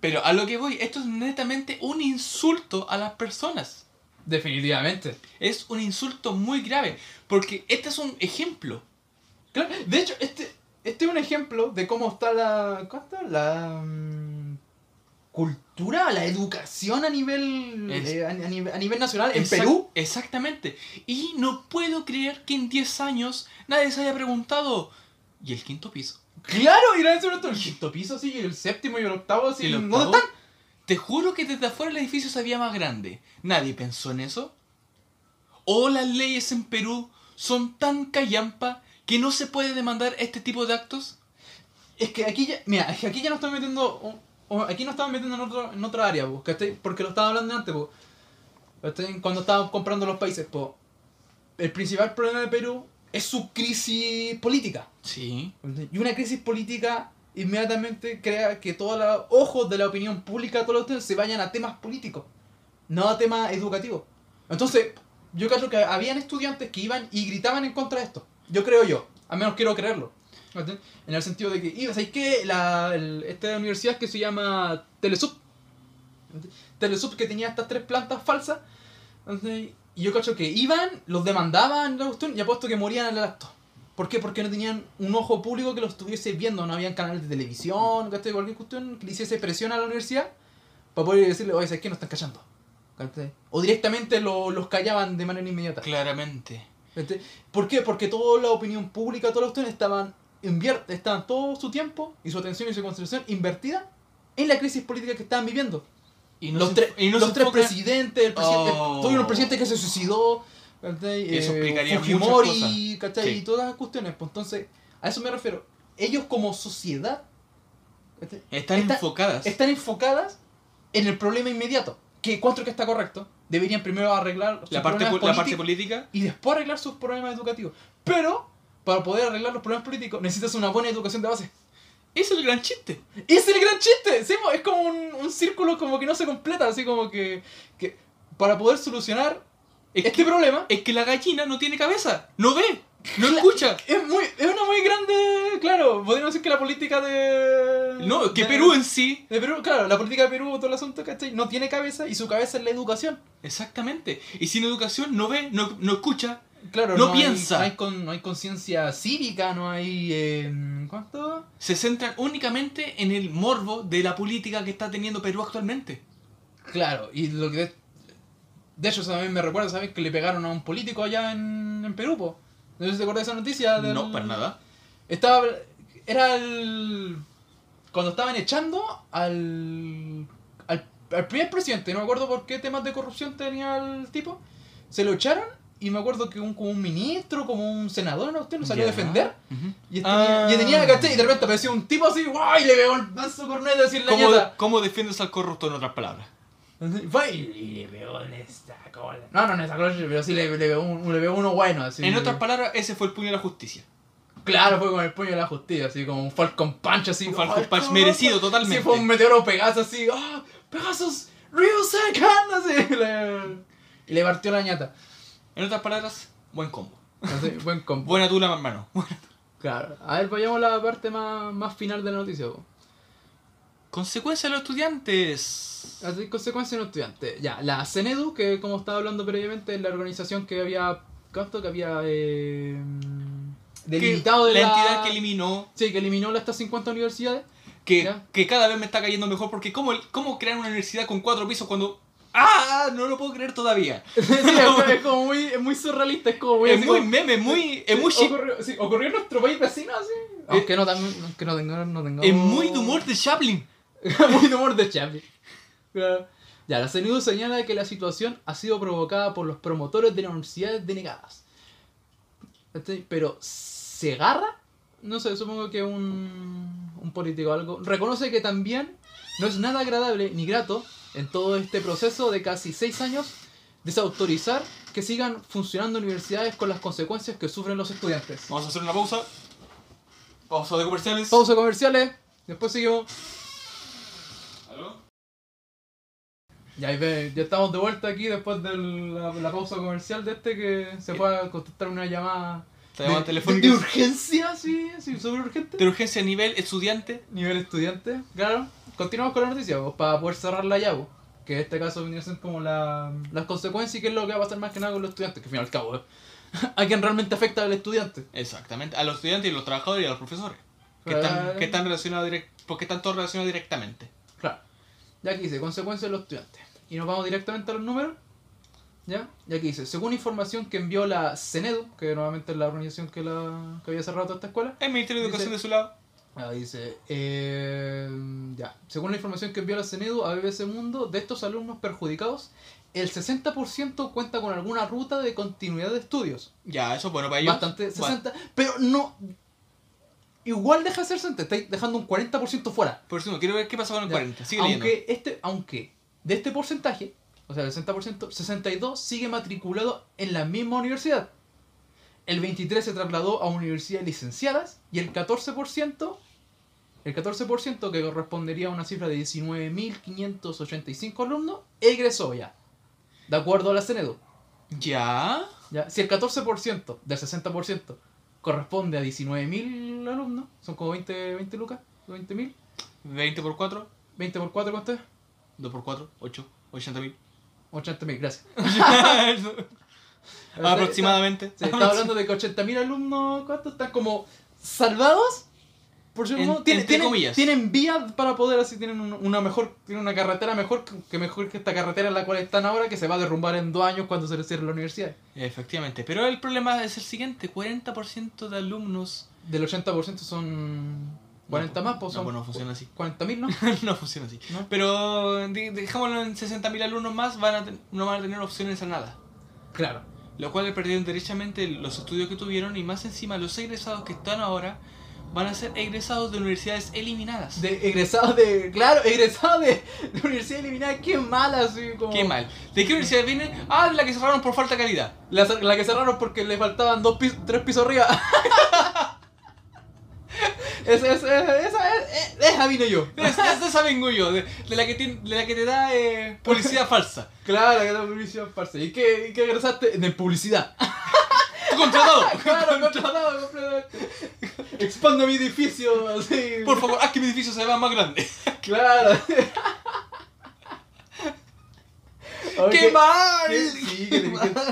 Pero a lo que voy, esto es netamente un insulto a las personas. Definitivamente. Es un insulto muy grave, porque este es un ejemplo. Claro, de hecho, este, este es un ejemplo de cómo está la. ¿Cómo está? La. mm, cultura, la educación a nivel. Es- eh, a, a nivel, a nivel nacional en Perú. Exactamente. Y no puedo creer que en 10 años nadie se haya preguntado, ¿y el quinto piso? Claro, y la el quinto piso, sí, y el séptimo y el octavo, así. ¿Y el ¿Dónde octavo? están? Te juro que desde afuera el edificio se veía más grande. ¿Nadie pensó en eso? ¿O las leyes en Perú son tan callampa que no se puede demandar este tipo de actos? Es que aquí ya. Mira, aquí ya nos estamos metiendo. o- o aquí nos estamos metiendo en, otro, en otra área, po. Porque lo estaba hablando antes. Cuando estábamos comprando los países, po. El principal problema de Perú es su crisis política. Sí. Y una crisis política inmediatamente crea que todos los ojos de la opinión pública, todos los se vayan a temas políticos, no a temas educativos. Entonces, yo creo que habían estudiantes que iban y gritaban en contra de esto. Yo creo yo, al menos quiero creerlo. En el sentido de que, y, ¿sabes qué? La, el- esta universidad que se llama Telesub. Telesub que tenía estas tres plantas falsas. Y yo cacho que iban, los demandaban la cuestión y apuesto que morían el acto. ¿Por qué? Porque no tenían un ojo público que los estuviese viendo, no habían canales de televisión, ¿cachai? cualquier cuestión que le hiciese presión a la universidad para poder decirle, oye, ¿sabes qué? No están callando. ¿cachai? O directamente lo- los callaban de manera inmediata. Claramente. ¿cachai? ¿Por qué? Porque toda la opinión pública, todos los estudiantes estaban, estaban todo su tiempo y su atención y su concentración invertida en la crisis política que estaban viviendo. Y no los y no los tres presidentes, el presidente, Oh. tuvieron un presidente que se suicidó, ¿cachai? Eso Eh, explicaría Fujimori, muchas ¿cachai? Sí. Y todas las cuestiones. Pues entonces, a eso me refiero. Ellos como sociedad ¿cachai? Están Está- enfocadas. están enfocadas en el problema inmediato. Que encuentro que está correcto. Deberían primero arreglar la, parte, la parte política. y después arreglar sus problemas educativos. Pero, para poder arreglar los problemas políticos, necesitas una buena educación de base. Es el gran chiste. Es el gran chiste. ¿sí? Es como un, un círculo como que no se completa. Así como que, que para poder solucionar Es, este problema, es que la gallina no tiene cabeza. No ve. No escucha. es, muy, es una muy grande. Claro, podríamos decir que la política de. No, que de- Perú en sí. De Perú, claro, la política de Perú, todo el asunto, ¿cachai? No tiene cabeza y su cabeza es la educación. Exactamente. Y sin educación no ve, no, no escucha. Claro, No piensa. no hay, con- no hay conciencia cívica, no hay. eh, ¿Cuánto? Se centran únicamente en el morbo de la política que está teniendo Perú actualmente. Claro, y lo que. De, de hecho, también me recuerda, ¿sabes? Que le pegaron a un político allá en, en Perú, po. No sé si te acuerdas de esa noticia. del- No, para nada. Estaba. Era el. Cuando estaban echando al. al, al primer presidente, no me acuerdo por qué temas de corrupción tenía el tipo. Se lo echaron y me acuerdo que un, como un ministro, como un senador, ¿no? Usted lo salió a defender. Y Ah. tenía, y tenía ¿cachai? Y de repente apareció un tipo así, ¡guay! Y le pegó el mazo corneta así en la ¿Cómo. ¿Cómo defiendes al corrupto en otras palabras? Fue y, y le pegó en esta cola. No, no en esta cola, pero sí le, le, pegó, un, le pegó uno bueno. Así. En otras palabras, ese fue el puño de la justicia. Claro, fue con el puño de la justicia, así como un Falcon Punch, así. Un Falcon ¡ay, Punch merecido totalmente. Sí, fue un meteoro Pegasus, así. ¡Ah! ¡Pegasus! ¡Ryu! Así. le- Y le partió la ñata. En otras palabras, buen combo. Así, buen combo. Buena tula, hermano. Claro. A ver, vayamos a la parte más, más final de la noticia. po. Consecuencia de los estudiantes. Así, consecuencias en los estudiantes. Ya, la CENEDU, que como estaba hablando previamente, es la organización que había. ¿Cuánto? Que había. Eh, delimitado de la, la, entidad que eliminó. Sí, que eliminó estas 50 universidades. Que, Ya. que cada vez me está cayendo mejor. Porque, ¿cómo, ¿cómo crear una universidad con cuatro pisos cuando. ¡Ah! No lo puedo creer todavía. sí, es, es como muy, es muy surrealista, es como muy. Es muy como- meme, muy. Es Sí, muy, ocurrió, sí, ocurrió en nuestro país vecino, así. Aunque no, también, aunque no tenga, no tenga. es muy de humor de Chaplin. muy de humor de Chaplin. Ya, la CNU señala que la situación ha sido provocada por los promotores de las universidades denegadas. ¿Cachai? Pero, ¿se agarra? No sé, supongo que un, un político o algo. Reconoce que también no es nada agradable ni grato en todo este proceso de casi seis años desautorizar que sigan funcionando universidades con las consecuencias que sufren los estudiantes. Vamos a hacer una pausa. Pausa de comerciales. Pausa comerciales, después seguimos. ¿Aló? Ya, ahí ve, ya estamos de vuelta aquí después de la, la pausa comercial de este que se fue a contestar una llamada de, telefónica. de urgencia, sí, sí, súper urgente. De urgencia a nivel estudiante. Nivel estudiante, claro. Continuamos con la noticia, pues, para poder cerrarla ya, pues, que en este caso a ser como la, las consecuencias y qué es lo que va a pasar más que nada con los estudiantes, que al fin y al cabo, eh, a quien realmente afecta al estudiante. Exactamente. A los estudiantes y a los trabajadores y a los profesores. Que están, que están relacionados direct, porque están todos relacionados directamente. Claro. Ya aquí dice, consecuencias de los estudiantes. Y nos vamos directamente a los números. ¿Ya? Y aquí dice, según información que envió la CENEDU, que nuevamente es la organización que, la, que había cerrado toda esta escuela, El Ministerio de Dice- Educación de su lado. Ah, dice, eh, ya, según la información que envió la CENEDU a BBC Mundo, de estos alumnos perjudicados, el 60% cuenta con alguna ruta de continuidad de estudios. Ya, eso es bueno para ellos. Bastante, Bueno, 60, pero no... Igual deja de ser 60, estáis dejando un 40% fuera. por eso quiero ver qué pasa con el Ya. 40. Sigue leyendo. aunque este aunque de este porcentaje o sea el 60% 62 sigue matriculado en la misma universidad el 23 se trasladó a universidades licenciadas y el 14% el 14% que correspondería a una cifra de 19.585 alumnos egresó ya de acuerdo a la CENEDU Ya. ya si el 14% del 60% corresponde a 19.000 alumnos son como 20 20 lucas 20.000 20 por 4. 20 por 4 ¿cuánto es? 2 por 4. 8. 80 mil. 80.000 gracias Aproximadamente. Se está hablando de que 80.000 alumnos, ¿cuántos están como salvados? Por si En- no, tienen, vías para poder así, tienen un- una mejor, tienen una carretera mejor que, mejor que esta carretera en la cual están ahora, que se va a derrumbar en dos años cuando se les cierre la universidad. Efectivamente. Pero el problema es el siguiente: 40% de alumnos. Del 80% son 40 más, pues No, son pues no funciona así. 40.000, ¿no? no funciona así. ¿No? Pero de- dejémoslo en 60.000 alumnos más, van a ten- no van a tener opciones a nada. Claro. Los cuales perdieron derechamente los estudios que tuvieron y más encima los egresados que están ahora van a ser egresados de universidades eliminadas. De egresados de. Claro, egresados de, de universidad eliminada, qué mal así como. Qué mal. ¿De qué universidad viene? Ah, de la que cerraron por falta de calidad. La, la que cerraron porque le faltaban dos pisos, tres pisos arriba. esa, esa, esa, es- esa vine yo. Es, es esa vengo yo, de, de la que tiene, de la que te da eh, publicidad falsa. Claro, que era publicidad falsa. ¿Y qué, y qué egresaste? De publicidad. ¡Tu contratado! claro, contratado completamente. Expando mi edificio, así. Por favor, haz que mi edificio se vea más grande. Claro. ¡Qué mal! qué- sí,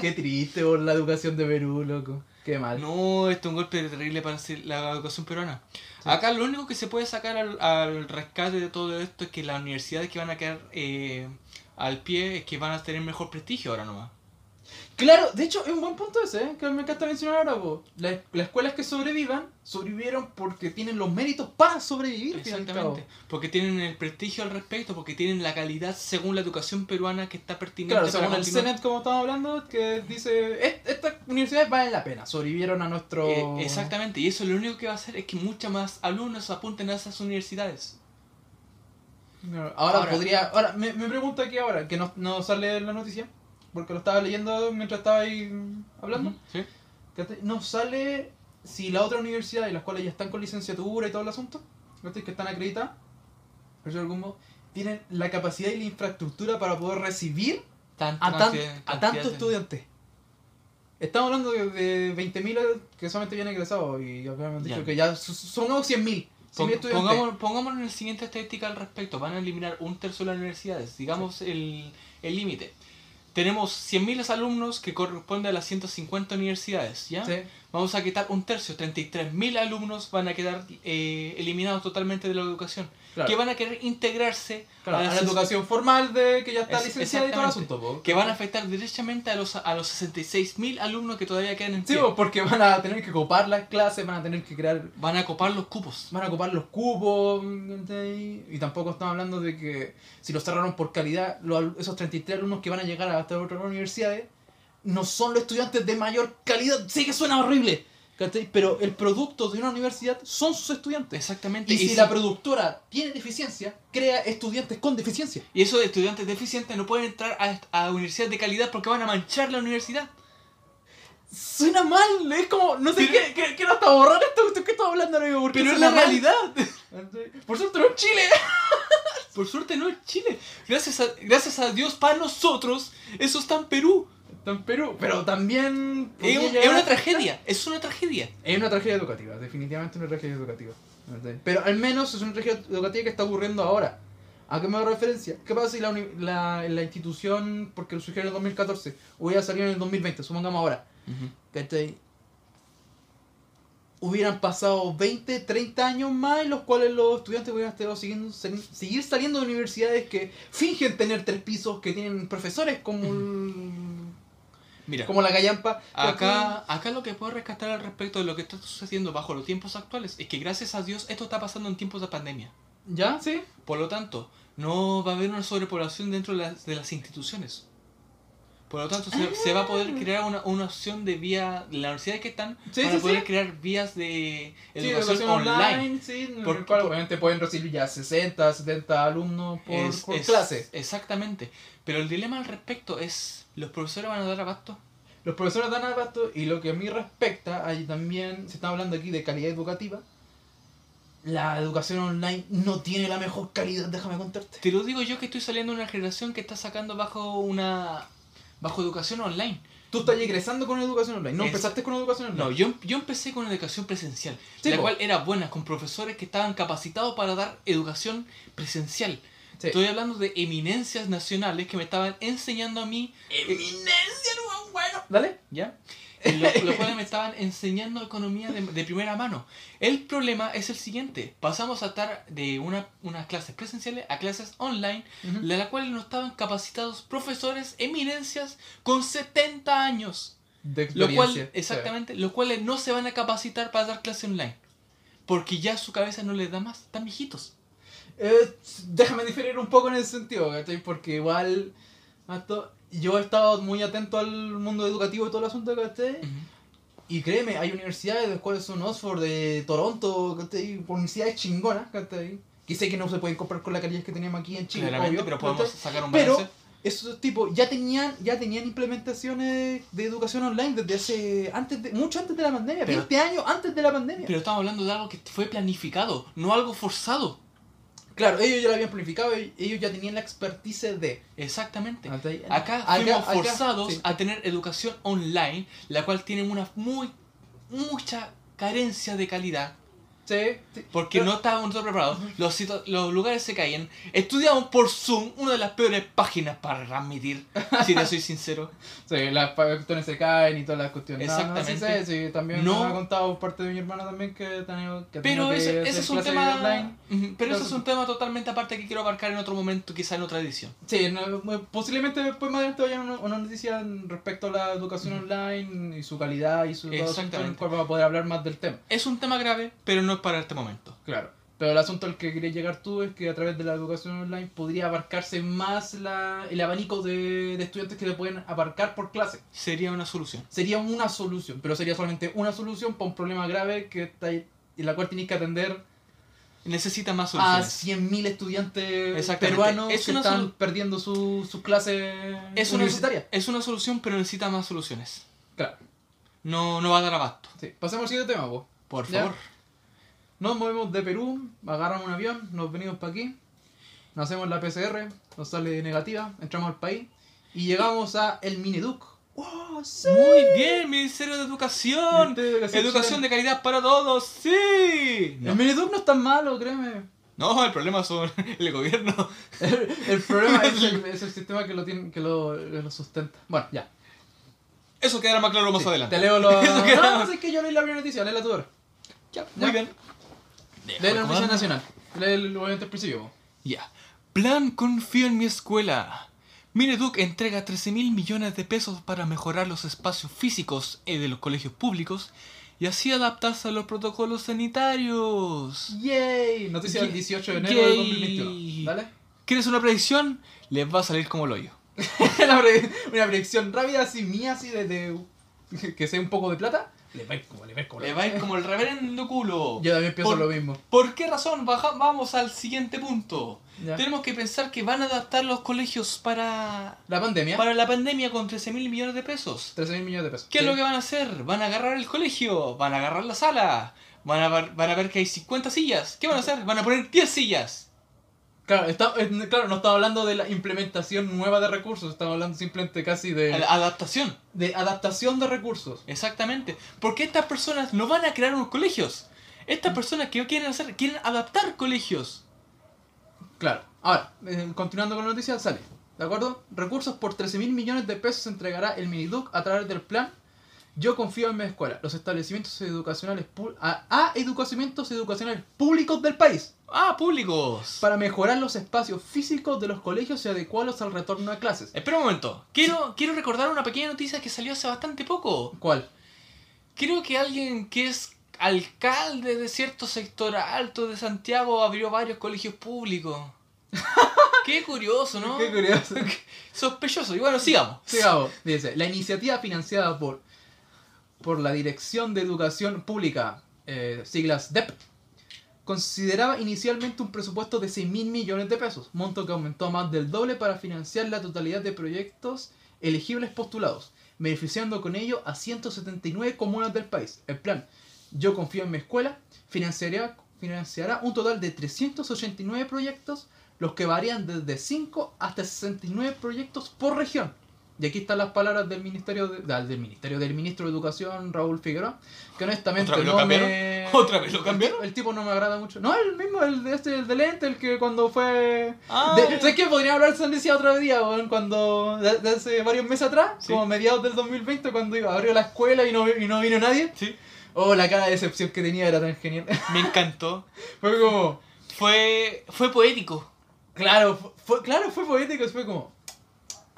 qué triste por la educación de Perú, loco. Qué mal. No, esto es un golpe terrible para la educación peruana. Acá lo único que se puede sacar al, al rescate de todo esto es que las universidades que van a quedar eh, al pie es que van a tener mejor prestigio ahora nomás. Claro, de hecho es un buen punto ese, ¿eh? que me encanta mencionar ahora. po. Las, las escuelas que sobrevivan, sobrevivieron porque tienen los méritos para sobrevivir. Exactamente. Porque tienen el prestigio al respecto, porque tienen la calidad según la educación peruana que está pertinente Claro, según el. CENET, como estamos hablando, que dice, "Est- estas universidades valen la pena, sobrevivieron a nuestro... Eh, exactamente, y eso lo único que va a hacer es que muchos más alumnos apunten a esas universidades. Ahora, Ahora- podría... Ahora, me, me pregunto aquí ahora, que no, no sale la noticia, porque lo estaba leyendo mientras estaba ahí hablando, ¿Sí? sale si la otra universidad y las cuales ya están con licenciatura y todo el asunto, que están acreditadas, de algún modo, tienen la capacidad y la infraestructura para poder recibir Tanto a, tan- tantos estudiantes. Estamos hablando de, de 20.000 que solamente habían egresado y habíamos dicho Ya. que ya son nuevos 100.000. 100.000 Pon- estudiantes. Pongamos, pongámonos en el siguiente estadística al respecto. Van a eliminar un tercio de las universidades. Digamos el el límite. Tenemos 100.000 alumnos que corresponde a las 150 universidades, ¿ya? Sí. Vamos a quitar un tercio, 33.000 alumnos van a quedar eh, eliminados totalmente de la educación. Claro. Que van a querer integrarse Claro, a la educación formal de que ya está Es- licenciada y todo el asunto. que van a afectar directamente a los, a los 66.000 alumnos que todavía quedan en Sí, pie. porque van a tener que copar las clases, van a tener que crear Van a copar los cupos. van a ocupar los cupos y tampoco estamos hablando de que si los cerraron por calidad los esos 33 alumnos que van a llegar a otras universidades no son los estudiantes de mayor calidad sé que suena horrible pero el producto de una universidad son sus estudiantes Exactamente. y si si- la productora tiene deficiencia crea estudiantes con deficiencia y esos estudiantes deficientes no pueden entrar a, a universidades de calidad porque van a manchar la universidad. suena mal es como no sé Pero- qué, quiero hasta borrar esto que estamos hablando amigo porque Pero es la realidad. por suerte no es Chile Por suerte no es Chile. Gracias a, gracias a Dios para nosotros, eso está en Perú. Está en Perú pero también Es, un- una tragedia. Es una tragedia. Es una tragedia educativa, definitivamente una tragedia educativa. Pero al menos es una tragedia educativa que está ocurriendo ahora. ¿A qué me hago referencia? ¿Qué pasa si la, la, la institución, porque lo surgió en el 2014, hubiera salido en el 2020, supongamos ahora, ¿cachai? Hubieran pasado 20, 30 años más en los cuales los estudiantes hubieran estado siguiendo, seguir saliendo de universidades que fingen tener tres pisos, que tienen profesores como, el- Mira, como la Callampa. acá, acá lo que puedo rescatar al respecto de lo que está sucediendo bajo los tiempos actuales es que gracias a Dios esto está pasando en tiempos de pandemia. ¿Ya? ¿Sí? Por lo tanto, no va a haber una sobrepoblación dentro de las, de las instituciones. Por lo tanto, se, se va a poder crear una, una opción de vía de las universidades que están Sí, para sí, poder sí. crear vías de Sí, educación, online. sí, en Por- por- obviamente pueden recibir ya 60, 70 alumnos por, Es- por es- clase. Exactamente. Pero el dilema al respecto es, ¿los profesores van a dar abasto? Los profesores dan abasto y lo que a mí respecta, ahí también se está hablando aquí de calidad educativa. La educación online no tiene la mejor calidad, déjame contarte. Te lo digo yo que estoy saliendo de una generación que está sacando bajo una bajo educación online. Tú estás egresando con educación online, no Es- empezaste con educación online. No, yo, yo empecé con educación presencial, Sí, la po. cual era buena, con profesores que estaban capacitados para dar educación presencial. Sí. Estoy hablando de eminencias nacionales que me estaban enseñando a mí. ¡Eminencia, no bueno! Dale. ¿Ya? En lo- los cuales me estaban enseñando economía de, de primera mano. El problema es el siguiente: pasamos a estar de una, unas clases presenciales a clases online, Ujú. de la cual no estaban capacitados profesores eminencias con 70 años. De Lo cual, exactamente, los cuales no se van a capacitar para dar clase online. Porque ya su cabeza no les da más, están viejitos. Eh, déjame diferir un poco en ese sentido, ¿cachai? Porque igual esto- yo he estado muy atento al mundo educativo y todo el asunto, ¿cachai? Y créeme, hay universidades, de las cuales son Oxford, de Toronto, ¿cachai? Universidades chingonas, ¿cachai? Que sé que no se pueden comprar con la calidad que teníamos aquí en Chile, obvio, pero podemos ¿cachai? sacar un Pero balance. esos tipos ya tenían, ya tenían implementaciones de educación online desde hace, antes de, mucho antes de la pandemia, Pero- 20 años antes de la pandemia. Pero estamos hablando de algo que fue planificado, no algo forzado. Claro, ellos ya lo habían planificado, ellos ya tenían la expertise de... Exactamente. Acá fuimos acá- forzados sí. a tener educación online, la cual tiene una muy mucha carencia de calidad, Sí, sí. porque Pero- no estábamos nosotros preparados. Los, los lugares se caían. Estudiamos por Zoom, una de las peores páginas para transmitir, si te soy sincero. Sí, las cuestiones se caen y todas las cuestiones. No, no, Exactamente. sí, también No. me ha contado parte de mi hermana también que ha tenido que, Pero que ese, ese es un tema. online. Pero ese Claro. es un tema totalmente aparte que quiero abarcar en otro momento, quizá en otra edición. Sí, no, posiblemente después más adelante vayan una, noticia respecto a la educación online y su calidad y su todo en Exactamente. cual vamos a poder hablar más del tema. Es un tema grave, pero no para este momento. Claro. Pero el asunto al que quería llegar tú es que a través de la educación online podría abarcarse más la, el abanico de, de estudiantes que se pueden abarcar por clase. Sería una solución. Sería una solución, pero sería solamente una solución para un problema grave que está ahí, en la cual tienes que atender Necesita más a soluciones. 100.000 estudiantes peruanos Es que están perdiendo su- sus clases Es una, universitarias. es una solución, pero necesita más soluciones. Claro. No, no va a dar abasto. Sí. Pasemos al siguiente tema, vos. Por Ya. Nos movemos de Perú, agarramos un avión, nos venimos para aquí, nos hacemos la PCR, nos sale negativa, entramos al país Y llegamos a el Mineduc. ¡Wow! ¡Sí! Muy bien, Ministerio de Educación. Ministerio de Educación Educación de calidad para todos, sí. El Mineduc no es tan malo, créeme. No, el problema son el gobierno. El, el problema es el, es el sistema que lo, tiene, que lo, que lo sustenta. Bueno, ya. Eso quedará más claro más Sí, adelante. Te leo lo. No, no sé que yo leí la primera noticia, léela tú ahora. Ya, Ya. muy bien. Lee la noticia nacional. Lee el obviamente al principio. Ya. Plan confío en mi escuela. Mineduc entrega 13 mil millones de pesos para mejorar los espacios físicos de los colegios públicos y así adaptarse a los protocolos sanitarios. ¡Yay! Noticia del Ye- 18 de enero yay. 2021. Dale. ¿Quieres una predicción? Les va a salir como el hoyo. una, pre- una predicción rápida así mía, así de, de- que sea un poco de plata. Le va a ir como, le va a ir como. Le va a ir como el reverendo culo. Yo también pienso Por- lo mismo. ¿Por qué razón? Baja- vamos al siguiente punto. Ya. Tenemos que pensar que van a adaptar los colegios para, La pandemia. para la pandemia con 13 mil millones de pesos. 13 mil millones de pesos. ¿Qué es lo que van a hacer? Van a agarrar el colegio, van a agarrar la sala, van a, ver, van a ver que hay 50 sillas. ¿Qué van a hacer? Van a poner 10 sillas. Claro, está, claro, no estamos hablando de la implementación nueva de recursos, estamos hablando simplemente casi de, Ad- Adaptación. de adaptación de recursos. Exactamente. Porque estas personas no van a crear unos colegios. Estas personas que quieren hacer, quieren adaptar colegios. Claro. Ahora, eh, continuando con la noticia, sale. ¿De acuerdo? Recursos por 13 mil millones de pesos entregará el Miniduc a través del plan Yo confío en mi escuela, los establecimientos educacionales a, a educamientos educacionales públicos del país Ah, públicos. para mejorar los espacios físicos de los colegios y adecuarlos al retorno a clases. Espera un momento. Quiero, quiero recordar una pequeña noticia que salió hace bastante poco. ¿Cuál? Creo que alguien que es alcalde de cierto sector alto de Santiago abrió varios colegios públicos. Qué curioso, ¿no? Qué curioso. Sospechoso. Y bueno, sigamos. Sigamos. Dice, la iniciativa financiada por, por la Dirección de Educación Pública, eh, siglas DEP, consideraba inicialmente un presupuesto de 6 mil millones de pesos, monto que aumentó a más del doble para financiar la totalidad de proyectos elegibles postulados, beneficiando con ello a 179 comunas del país. El plan Yo confío en mi escuela financiará, financiará un total de 389 proyectos, los que varían desde 5 hasta 69 proyectos por región. Y aquí están las palabras del Ministerio de- del del Ministerio del Ministro de Educación, Raúl Figueroa, que honestamente ¿Otra vez lo no cambiaron? me... ¿Otra vez lo cambiaron? El, tipo no me agrada mucho. No, el mismo, el de este, el de lente, el que cuando fue... Ah. De- ¿Sabes qué? Podría hablar de Sandecia otro día, cuando... De, de hace varios meses atrás, Sí. como a mediados del 2020, cuando iba, abrió la escuela y no, y no vino nadie. Sí. Oh, la cara de decepción que tenía era tan genial. Me encantó. fue como... Fue, fue poético. Claro, fu- fue, claro, fue poético, fue como...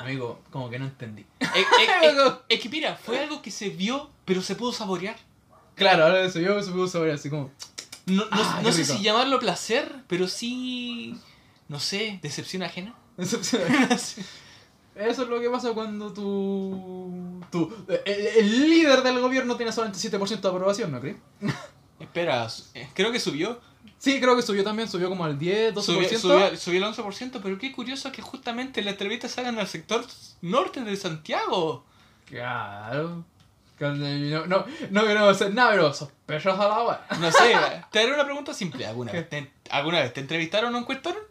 Amigo, como que no entendí. Es, es- es- es que mira, fue algo que se vio, pero se pudo saborear. Claro, ahora eso yo se pudo saber así como... No, no- Ah, no sé rico. si llamarlo placer, pero sí. No sé, decepción ajena. Decepción. Eso es lo que pasa cuando tu... tu el, el líder del gobierno tiene solamente 7% de aprobación, ¿no crees? Espera, eh, creo que subió. Sí, creo que subió también, subió como al 10, 12%. Subió, subió- subió el 11%, pero qué curioso que justamente las entrevistas se hagan al sector norte de Santiago. Claro. No, no, no queremos hacer nada, pero sospechosos a la hora. No sé, te haré una pregunta simple. ¿Alguna vez te, ¿alguna vez te entrevistaron o encuestaron?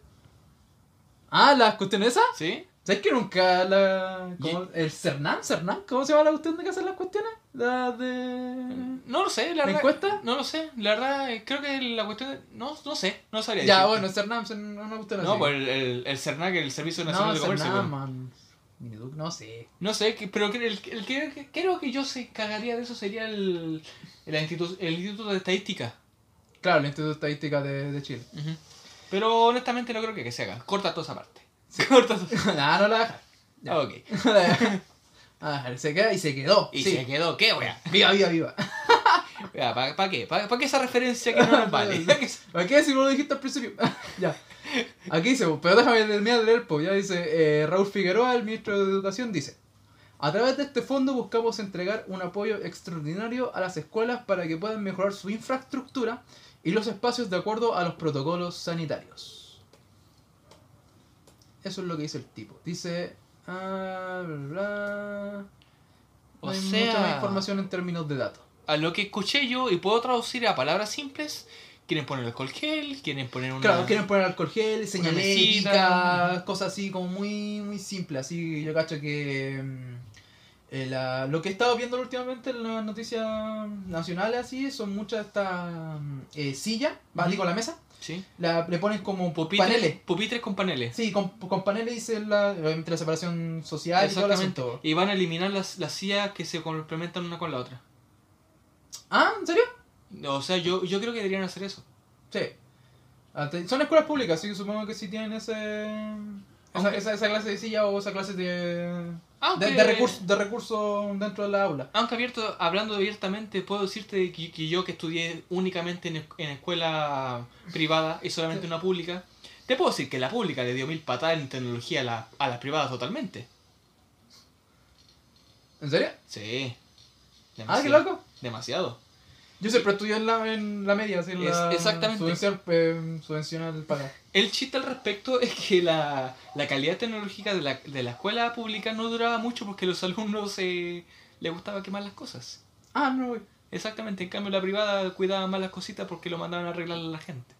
Ah, ¿las cuestiones esas? ¿Sí? ¿Sabes que nunca la... ¿cómo? ¿El Cernán? ¿Cernán? ¿Cómo se llama la cuestión de que hacen las cuestiones? La de... No lo sé, la ¿La verdad. encuesta? No lo sé, la verdad, creo que la cuestión. de- No, no sé, no sabría Ya, decirte. bueno, Cernán, Cernán, una cuestión No, así. pues el, el, el CERNAC, el Servicio Nacional No, de Comercio. Man. No sé. No sé, pero el, el que creo que yo se cagaría de eso sería el, el, instituto, el Instituto de Estadística. Claro, el Instituto de Estadística de, de Chile. Pero honestamente no creo que, que se haga. Corta toda esa parte. Corta toda Nah, no la deja. Ya. Ok. Ah, se queda y se quedó. Y sí. se quedó, ¿qué, wea? Viva, viva, viva. ¿Para qué? ¿Para qué esa referencia que no nos vale? ¿Para qué si no lo dijiste al principio? ya. Aquí dice, pero déjame terminar de leer, pues ya dice eh, Raúl Figueroa, el ministro de Educación, dice, a través de este fondo buscamos entregar un apoyo extraordinario a las escuelas para que puedan mejorar su infraestructura y los espacios de acuerdo a los protocolos sanitarios. Eso es lo que dice el tipo. Dice... Ah, bla, bla. No O hay sea- mucha más información en términos de datos. A lo que escuché yo, y puedo traducir a palabras simples, Quieren poner alcohol gel, quieren poner una... Claro, quieren poner alcohol gel, señalética, cosas así como muy, muy simples. Así yo cacho que mm, eh, la- lo que he estado viendo últimamente en las noticias nacionales así son muchas de estas mm, eh, sillas, Ujú. digo la mesa, Sí. la, le ponen como Pupitres, paneles. pupitres con paneles. Sí, con, con paneles dice la, obviamente la separación social y todo el Exactamente. asunto. Y van a eliminar las, las sillas que se complementan una con la otra. Ah, ¿en serio? O sea, yo, yo creo que deberían hacer eso. Sí. Son escuelas públicas, así que supongo que sí tienen ese... Esa, Aunque- esa, esa clase de silla o esa clase de, Aunque, de, de recursos de recursos dentro de la aula. aunque abierto, hablando abiertamente, puedo decirte que, que yo que estudié únicamente en, en escuela privada y solamente Sí. una pública, te puedo decir que la pública le dio mil patadas en tecnología a, la- a las privadas totalmente. ¿En serio? Sí. Ah, qué loco. Demasiado. Yo siempre estudié en la, en la media, así en Es- la exactamente. subvención, eh, subvencional paga. El chiste al respecto es que la, la calidad tecnológica de la, de la escuela pública no duraba mucho porque los alumnos eh, les gustaba quemar las cosas. Ah, no, güey. Exactamente, en cambio la privada cuidaba más las cositas porque lo mandaban a arreglar a la gente.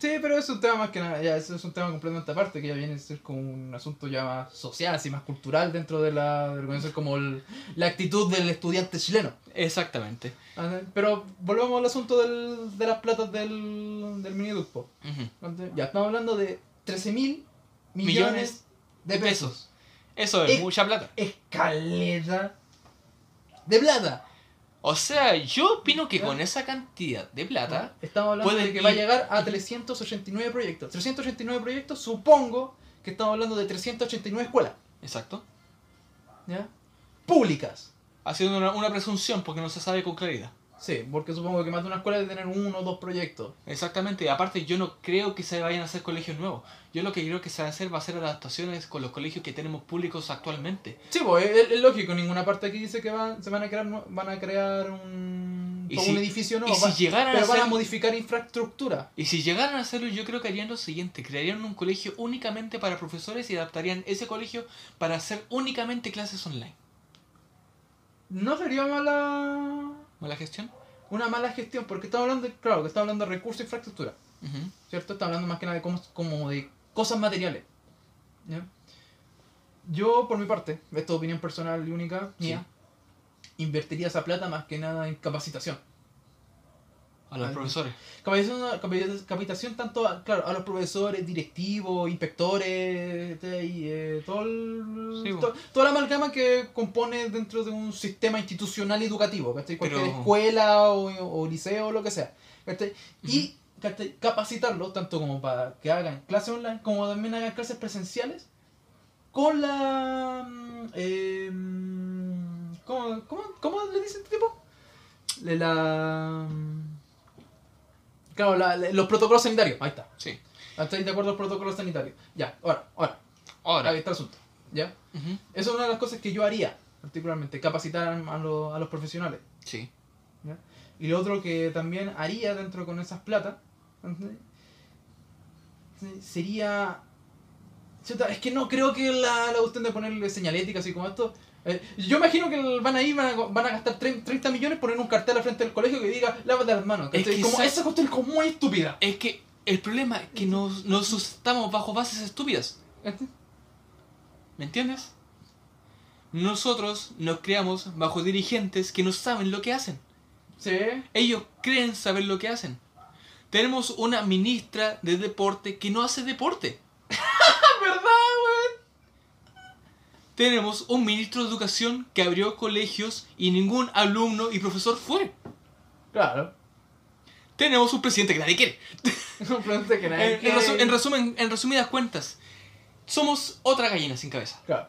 Sí, pero es un tema más que nada, ya eso es un tema completamente aparte, que ya viene a ser como un asunto ya más social, así más cultural dentro de la, es como el- la actitud del estudiante chileno. Exactamente. Ah, Pero volvamos al asunto del, de las platas del, del. Ujú. Ya estamos hablando de 13 mil millones, Millones de pesos. Eso es mucha plata. Escaleta de plata. O sea, yo opino que con esa cantidad de plata, Estamos hablando de que va a llegar a 389 proyectos. 389 proyectos, supongo que estamos hablando de 389 escuelas. exacto, ¿Ya? Públicas. haciendo una, una presunción porque no se sabe con claridad. Sí, porque supongo que más de una escuela debe tener uno o dos proyectos. Exactamente, y aparte yo no creo que se vayan a hacer colegios nuevos. Yo lo que creo que se va a hacer va a ser adaptaciones con los colegios que tenemos públicos actualmente. Sí, pues es, es lógico, ninguna parte aquí dice que van, se van a crear van a crear un, Y todo si- un edificio nuevo. y si llegaran pero a van a modificar infraestructura. Y si llegaran a hacerlo, yo creo que harían lo siguiente, crearían un colegio únicamente para profesores y adaptarían ese colegio para hacer únicamente clases online. No sería mala ¿Mala gestión? una mala gestión, porque estamos hablando, de, claro, que estamos hablando de recursos e infraestructura. Ujú. ¿cierto? Está hablando más que nada de, cómo- como de cosas materiales. ¿ya? Yo, por mi parte, esta es opinión personal y única mía, invertiría esa plata más que nada en capacitación. A los Ah, profesores. Capacitación, tanto, a, claro, a los profesores, directivos, inspectores, este, y, eh, todo el- Sí, to- toda la amalgama que compone dentro de un sistema institucional educativo, ¿cachai? Cualquier Pero- escuela o, o liceo o lo que sea. ¿cachai? Y capacitarlos tanto como para que hagan clases online como también hagan clases presenciales con la... mm, eh, mm, ¿cómo, cómo, cómo le dice este tipo? La... Claro, la- la- los protocolos sanitarios. Ahí está. Sí. ¿Estáis de acuerdo los protocolos sanitarios? Ya, ahora, ahora. Ahora. Ahí está el asunto. ¿Ya? Ujú. Eso es una de las cosas que yo haría, particularmente, capacitar a, los- a los profesionales. Sí. ¿ya? Y lo otro que también haría dentro con esas. Sí, sería... Es que no creo que la, la cuestión de ponerle señalética así como esto... eh, yo imagino que van a ir, van a, van a gastar 30 30 millones poner un cartel al frente del colegio que diga lávate las manos. Es que como sa- esa cuestión es como muy estúpida. Es que el problema es que nos, nos sustentamos bajo bases estúpidas. ¿Me entiendes? Nosotros nos creamos bajo dirigentes que no saben lo que hacen. Sí. Ellos creen saber lo que hacen. Tenemos una ministra de deporte que no hace deporte. ¿Verdad, güey? Tenemos un ministro de educación que abrió colegios y ningún alumno y profesor fue. Claro. Tenemos un presidente que nadie quiere. Un presidente que nadie En, en quiere. resu- en resumen, en resumidas cuentas, somos otra gallina sin cabeza. Claro.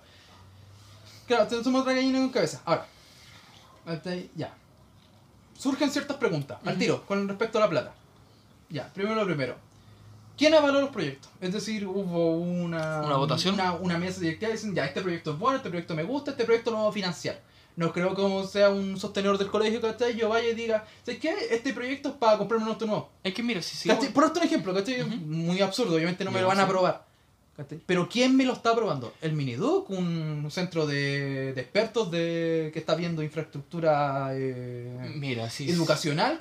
Claro, somos otra gallina con cabeza. Ahora. Ya. Surgen ciertas preguntas. Al Ujú. tiro, con respecto a la plata. Ya, primero lo primero. ¿Quién avaló los proyectos? Es decir, hubo una... ¿Una votación? Una, una mesa directiva y dicen, ya, este proyecto es bueno, este proyecto me gusta, este proyecto lo vamos a financiar. No creo que sea un sostenedor del colegio, ¿cachai? Yo vaya y diga, ¿sabes qué? Este proyecto es para comprarme un auto nuevo. Es que mira, si si ¿Cachai? Por esto un ejemplo, ¿cachai? Ujú. Muy absurdo, obviamente no me lo van a sí. aprobar. Pero ¿quién me lo está aprobando? ¿El Miniduc? ¿Un centro de, de expertos de, que está viendo infraestructura eh, Mira, sí. educacional?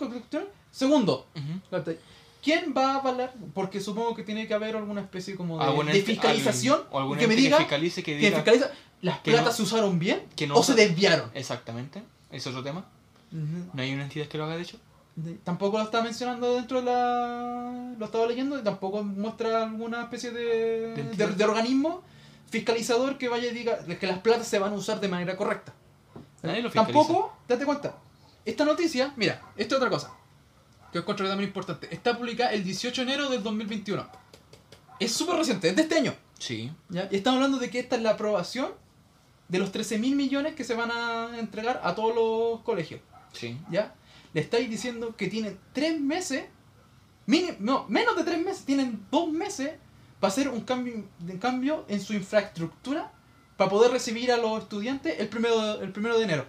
Segundo, Ujú. ¿cachai? ¿Quién va a avalar? Porque supongo que tiene que haber alguna especie como de, Algún de fiscalización algún- o algún que me diga fiscalice que que diga fiscaliza las que platas no- se usaron bien que no o se desviaron. Exactamente. Es otro tema. No hay una entidad que lo haga, de hecho. De- Tampoco lo está mencionando dentro de la... Lo estaba leyendo y tampoco muestra alguna especie de, De de, organismo fiscalizador que vaya y diga que las platas se van a usar de manera correcta. Nadie lo fiscaliza. Tampoco, date cuenta, esta noticia, mira, esta es otra cosa, que encuentro que también es importante, está publicada el 18 de enero del 2021. Es súper reciente, es de este año. Sí. ¿ya? Y estamos hablando de que esta es la aprobación de los 13 mil millones que se van a entregar a todos los colegios. Sí. ¿ya? Le estáis diciendo que tienen tres meses, mini- no, menos de tres meses, tienen dos meses para hacer un cambio, un cambio en su infraestructura para poder recibir a los estudiantes el primero, el primero de enero.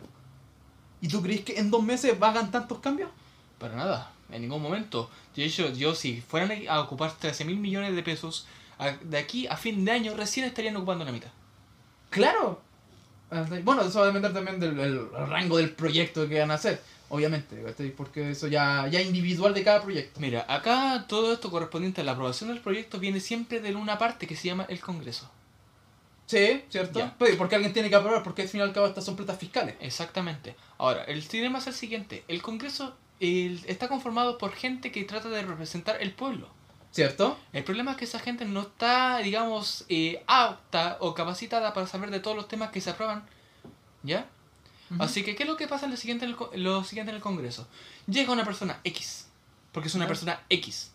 ¿Y tú crees que en dos meses hagan tantos cambios? Para nada. En ningún momento. De hecho, yo si fueran a ocupar 13 mil millones de pesos, a- de aquí a fin de año recién estarían ocupando la mitad. Claro. Bueno, eso va a depender también del el rango del proyecto que van a hacer, obviamente, porque eso ya, ya individual de cada proyecto. Mira, acá todo esto correspondiente a la aprobación del proyecto viene siempre de una parte que se llama el Congreso. Sí, ¿cierto? Ya. Pues, porque alguien tiene que aprobar, porque al fin y al cabo estas son platas fiscales. Exactamente. Ahora, el dilema es el siguiente. El Congreso el- está conformado por gente que trata de representar el pueblo. ¿Cierto? El problema es que esa gente no está, digamos, eh, apta o capacitada para saber de todos los temas que se aprueban. ¿Ya? Así que, ¿qué es lo que pasa en lo siguiente en el, lo siguiente en el Congreso? Llega una persona X. Porque es una persona X.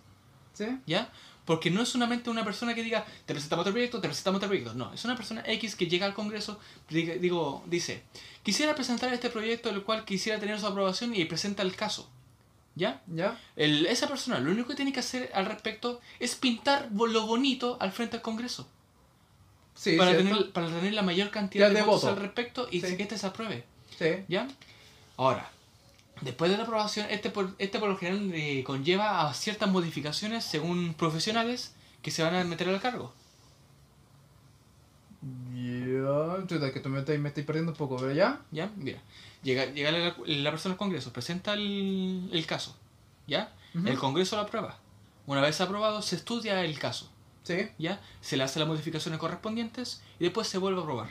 ¿Sí? ¿Ya? Porque no es solamente una persona que diga, te presentamos otro proyecto, te presentamos otro proyecto. No, es una persona X que llega al Congreso, digo, dice, quisiera presentar este proyecto, el cual quisiera tener su aprobación y presenta el caso. ¿Ya? ¿Ya? El- esa persona lo único que tiene que hacer al respecto es pintar lo bonito al frente del Congreso. Sí, para, ¿cierto? tener, para tener la mayor cantidad Ya de, de votos voto. al respecto y Sí. que este se apruebe. Sí. ¿Ya? Ahora, después de la aprobación, este por, este por lo general eh, conlleva a ciertas modificaciones según profesionales que se van a meter al cargo. Ya, chuta, que tú me estáis, me estáis perdiendo un poco, pero ya. ¿Ya? Mira, llega, llega la, la persona al Congreso, presenta el, el caso. ¿Ya? Ujú. El Congreso lo aprueba. Una vez aprobado, se estudia el caso. Sí. ¿Ya? Se le hace las modificaciones correspondientes y después se vuelve a aprobar.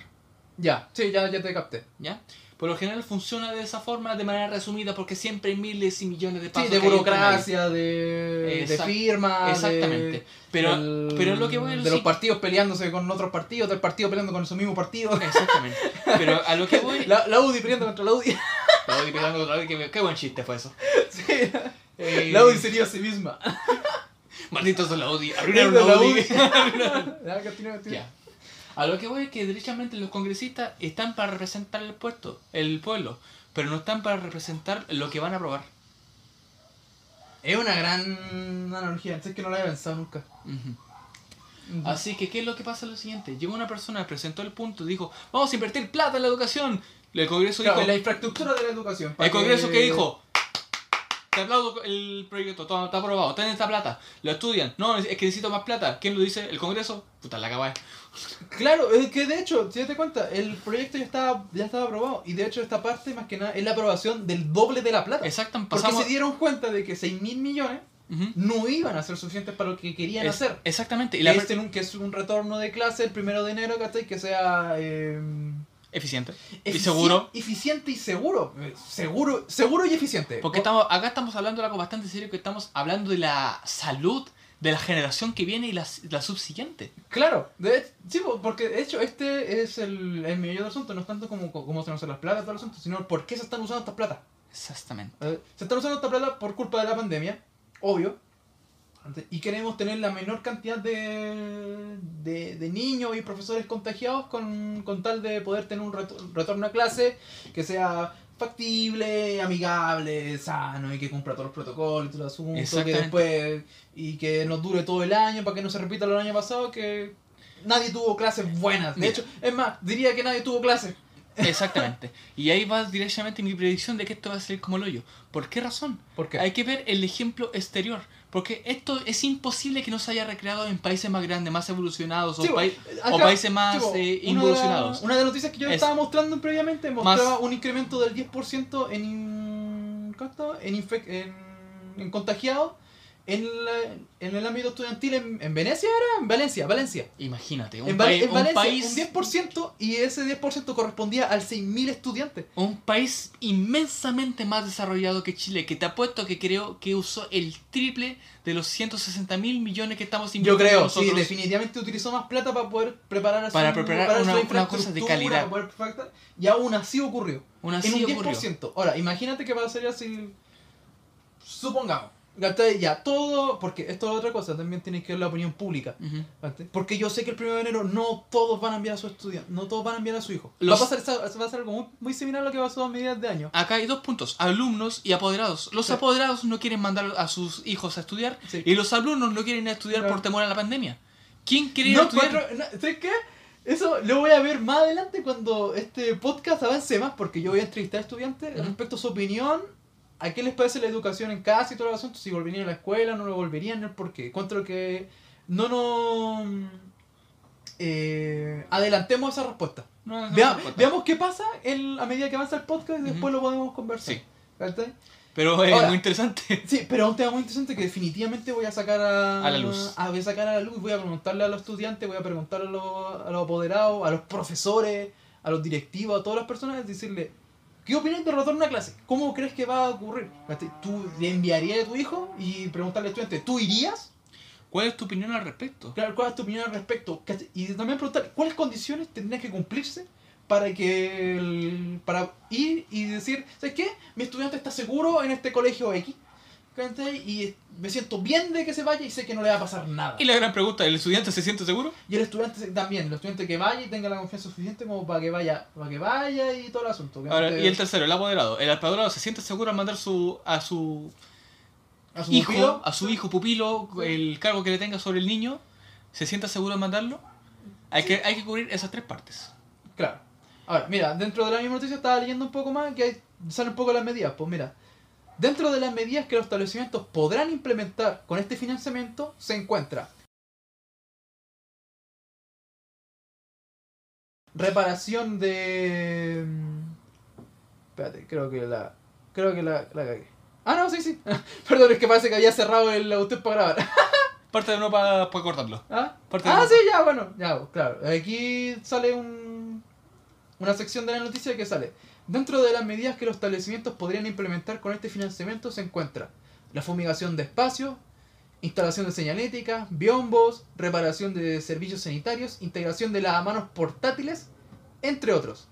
Ya, sí, ya, ya te capté. ¿Ya? Por lo general funciona de esa forma, de manera resumida, porque siempre hay miles y millones de Sí, pasos. de entre medio. burocracia, de, de firma. Exactamente. de- Pero, del- pero lo que voy a De decir- los partidos peleándose con otros partidos, del partido peleando con su mismo partido. Exactamente. Pero a lo que voy. La, la UDI peleando contra la UDI. La UDI pegando otra vez, qué, qué buen chiste fue eso. Sí. Eh, La UDI sería a sí misma. Malditos de la UDI. Arruinaron De la la UDI. UDI. Continúa, continúa. ya. A lo que voy es que derechamente los congresistas están para representar el puesto, el pueblo, pero no están para representar lo que van a aprobar. Es una gran analogía, es que no la había pensado nunca. Así que, ¿qué es lo que pasa? Lo siguiente, llegó una persona, presentó el punto, dijo, vamos a invertir plata en la educación. El Congreso Claro, dijo, la infraestructura de la educación. el Congreso que dijo, te aplaudo el proyecto, todo está aprobado, ten esta plata, lo estudian, no, es que necesito más plata. ¿Quién lo dice? El Congreso, puta la acaba. Claro, es que de hecho, si te cuenta, el proyecto ya estaba, ya estaba aprobado. Y de hecho, esta parte, más que nada, es la aprobación del doble de la plata. Exacto, Porque se dieron cuenta de que 6 mil millones no iban a ser suficientes para lo que querían Es- hacer. Exactamente, y la este, que es un retorno de clase el primero de enero, ¿cachai? Que sea eh, eficiente y seguro. Eficiente y seguro. Seguro, seguro y eficiente. Porque estamos, acá estamos hablando de algo bastante serio, que estamos hablando de la salud de la generación que viene y la, la subsiguiente. Claro, de sí, po, porque de hecho este es el, el meollo del asunto, no es tanto como cómo se usan las platas, todo el asunto, sino por qué se están usando estas platas. Exactamente. Eh, se están usando esta plata por culpa de la pandemia, obvio. Y queremos tener la menor cantidad de, de, de niños y profesores contagiados con, con tal de poder tener un reto- retorno a clase que sea factible, amigable, sano y que cumpla todos los protocolos y todo el asunto. Que después, y que nos dure todo el año para que no se repita lo del año pasado, que nadie tuvo clases buenas. De Mira. hecho, es más, diría que nadie tuvo clases. Exactamente. y ahí va directamente mi predicción de que esto va a ser como el hoyo. ¿Por qué razón? ¿Por qué? Hay que ver el ejemplo exterior. Porque esto es imposible que no se haya recreado en países más grandes, más evolucionados, Sí, o, pai- acá, o países más eh, involucionados. Una de las noticias que yo Es- estaba mostrando previamente mostraba un incremento del 10% en, en, en, en contagiados en, la- en el ámbito estudiantil en, en Venecia era en Valencia, Valencia. Imagínate, un, En, país- en un país, un 10% y ese 10% correspondía al 6.000 estudiantes. un país inmensamente más desarrollado que Chile, que te apuesto que creo que usó el triple de los 160 mil millones que estamos Yo invirtiendo creo, sí, definitivamente utilizó más plata para poder preparar a Para su, preparar para una- su una infraestructura, cosa de calidad. para poder preparar- y aún así ocurrió. Aún en así un ocurrió. 10%. Ahora, imagínate que pasaría si. Supongamos. ¿Cachai? Ya, todo. Porque esto es otra cosa, también tiene que ver la opinión pública. Ujú. ¿cachai? Porque yo sé que el 1 de enero no todos van a enviar a su estudiante, no todos van a enviar a su hijo. Los- Va, a pasar, va a ser algo muy, muy similar a lo que pasó a mediados de año. Acá hay dos puntos, alumnos y apoderados. Los Sí. apoderados no quieren mandar a sus hijos a estudiar Sí. y los alumnos no quieren ir a estudiar Claro. por temor a la pandemia. ¿Quién quiere ir a No estudiar? encuentro- no, ¿Sabes qué? Eso lo voy a ver más adelante cuando este podcast avance más, porque yo voy a entrevistar a estudiantes Ujú. respecto a su opinión, a qué les parece la educación en casa y todo el asunto, si volverían a la escuela, no lo volverían, el por qué. Encuentro que no nos eh, adelantemos esa respuesta. No, no, Vea- veamos qué pasa en- a medida que avanza el podcast y después lo podemos conversar. Sí. ¿Cachai? Pero es Ahora- muy interesante. Sí, pero un tema muy interesante que definitivamente voy a sacar a, A la luz. a- voy a sacar a la luz, voy a preguntarle a los estudiantes, voy a preguntarle a los, a los apoderados, a los profesores, a los directivos, a todas las personas, decirle, ¿qué opinas de retorno a clase? ¿Cómo crees que va a ocurrir? ¿Cachai? ¿Tú le enviarías a tu hijo y preguntarle al estudiante, ¿tú irías? ¿Cuál es tu opinión al respecto? Claro, ¿cuál es tu opinión al respecto? Y también preguntar, ¿cuáles condiciones tendrían que cumplirse para que el- para ir y decir, ¿sabes qué? Mi estudiante está seguro en este colegio X, ¿cachai? Y me siento bien de que se vaya y sé que no le va a pasar nada. Y la gran pregunta, ¿el estudiante se siente seguro? Y el estudiante también, el estudiante que vaya y tenga la confianza suficiente como para que vaya, para que vaya y todo el asunto. Ahora, y el tercero, el apoderado. El apoderado se siente seguro al mandar su, a su a su hijo, pupilo, a su hijo pupilo, el cargo que le tenga sobre el niño, ¿se siente seguro al mandarlo? Hay, que, hay que cubrir esas tres partes. Claro. Ahora, mira, dentro de la misma noticia estaba leyendo un poco más que hay, salen un poco las medidas. Pues mira, dentro de las medidas que los establecimientos podrán implementar con este financiamiento se encuentra reparación de... mm, Espérate, creo que la... Creo que la, la cagué. Ah, no, sí, sí. Perdón, es que parece que había cerrado el usted para grabar. Parte de uno para cortarlo. ¿Ah? Parte Ah, sí, ya, bueno, ya, claro. Aquí sale un, una sección de la noticia que sale. Dentro de las medidas que los establecimientos podrían implementar con este financiamiento se encuentra la fumigación de espacios, instalación de señalética, biombos, reparación de servicios sanitarios, integración de lavamanos portátiles, entre otros.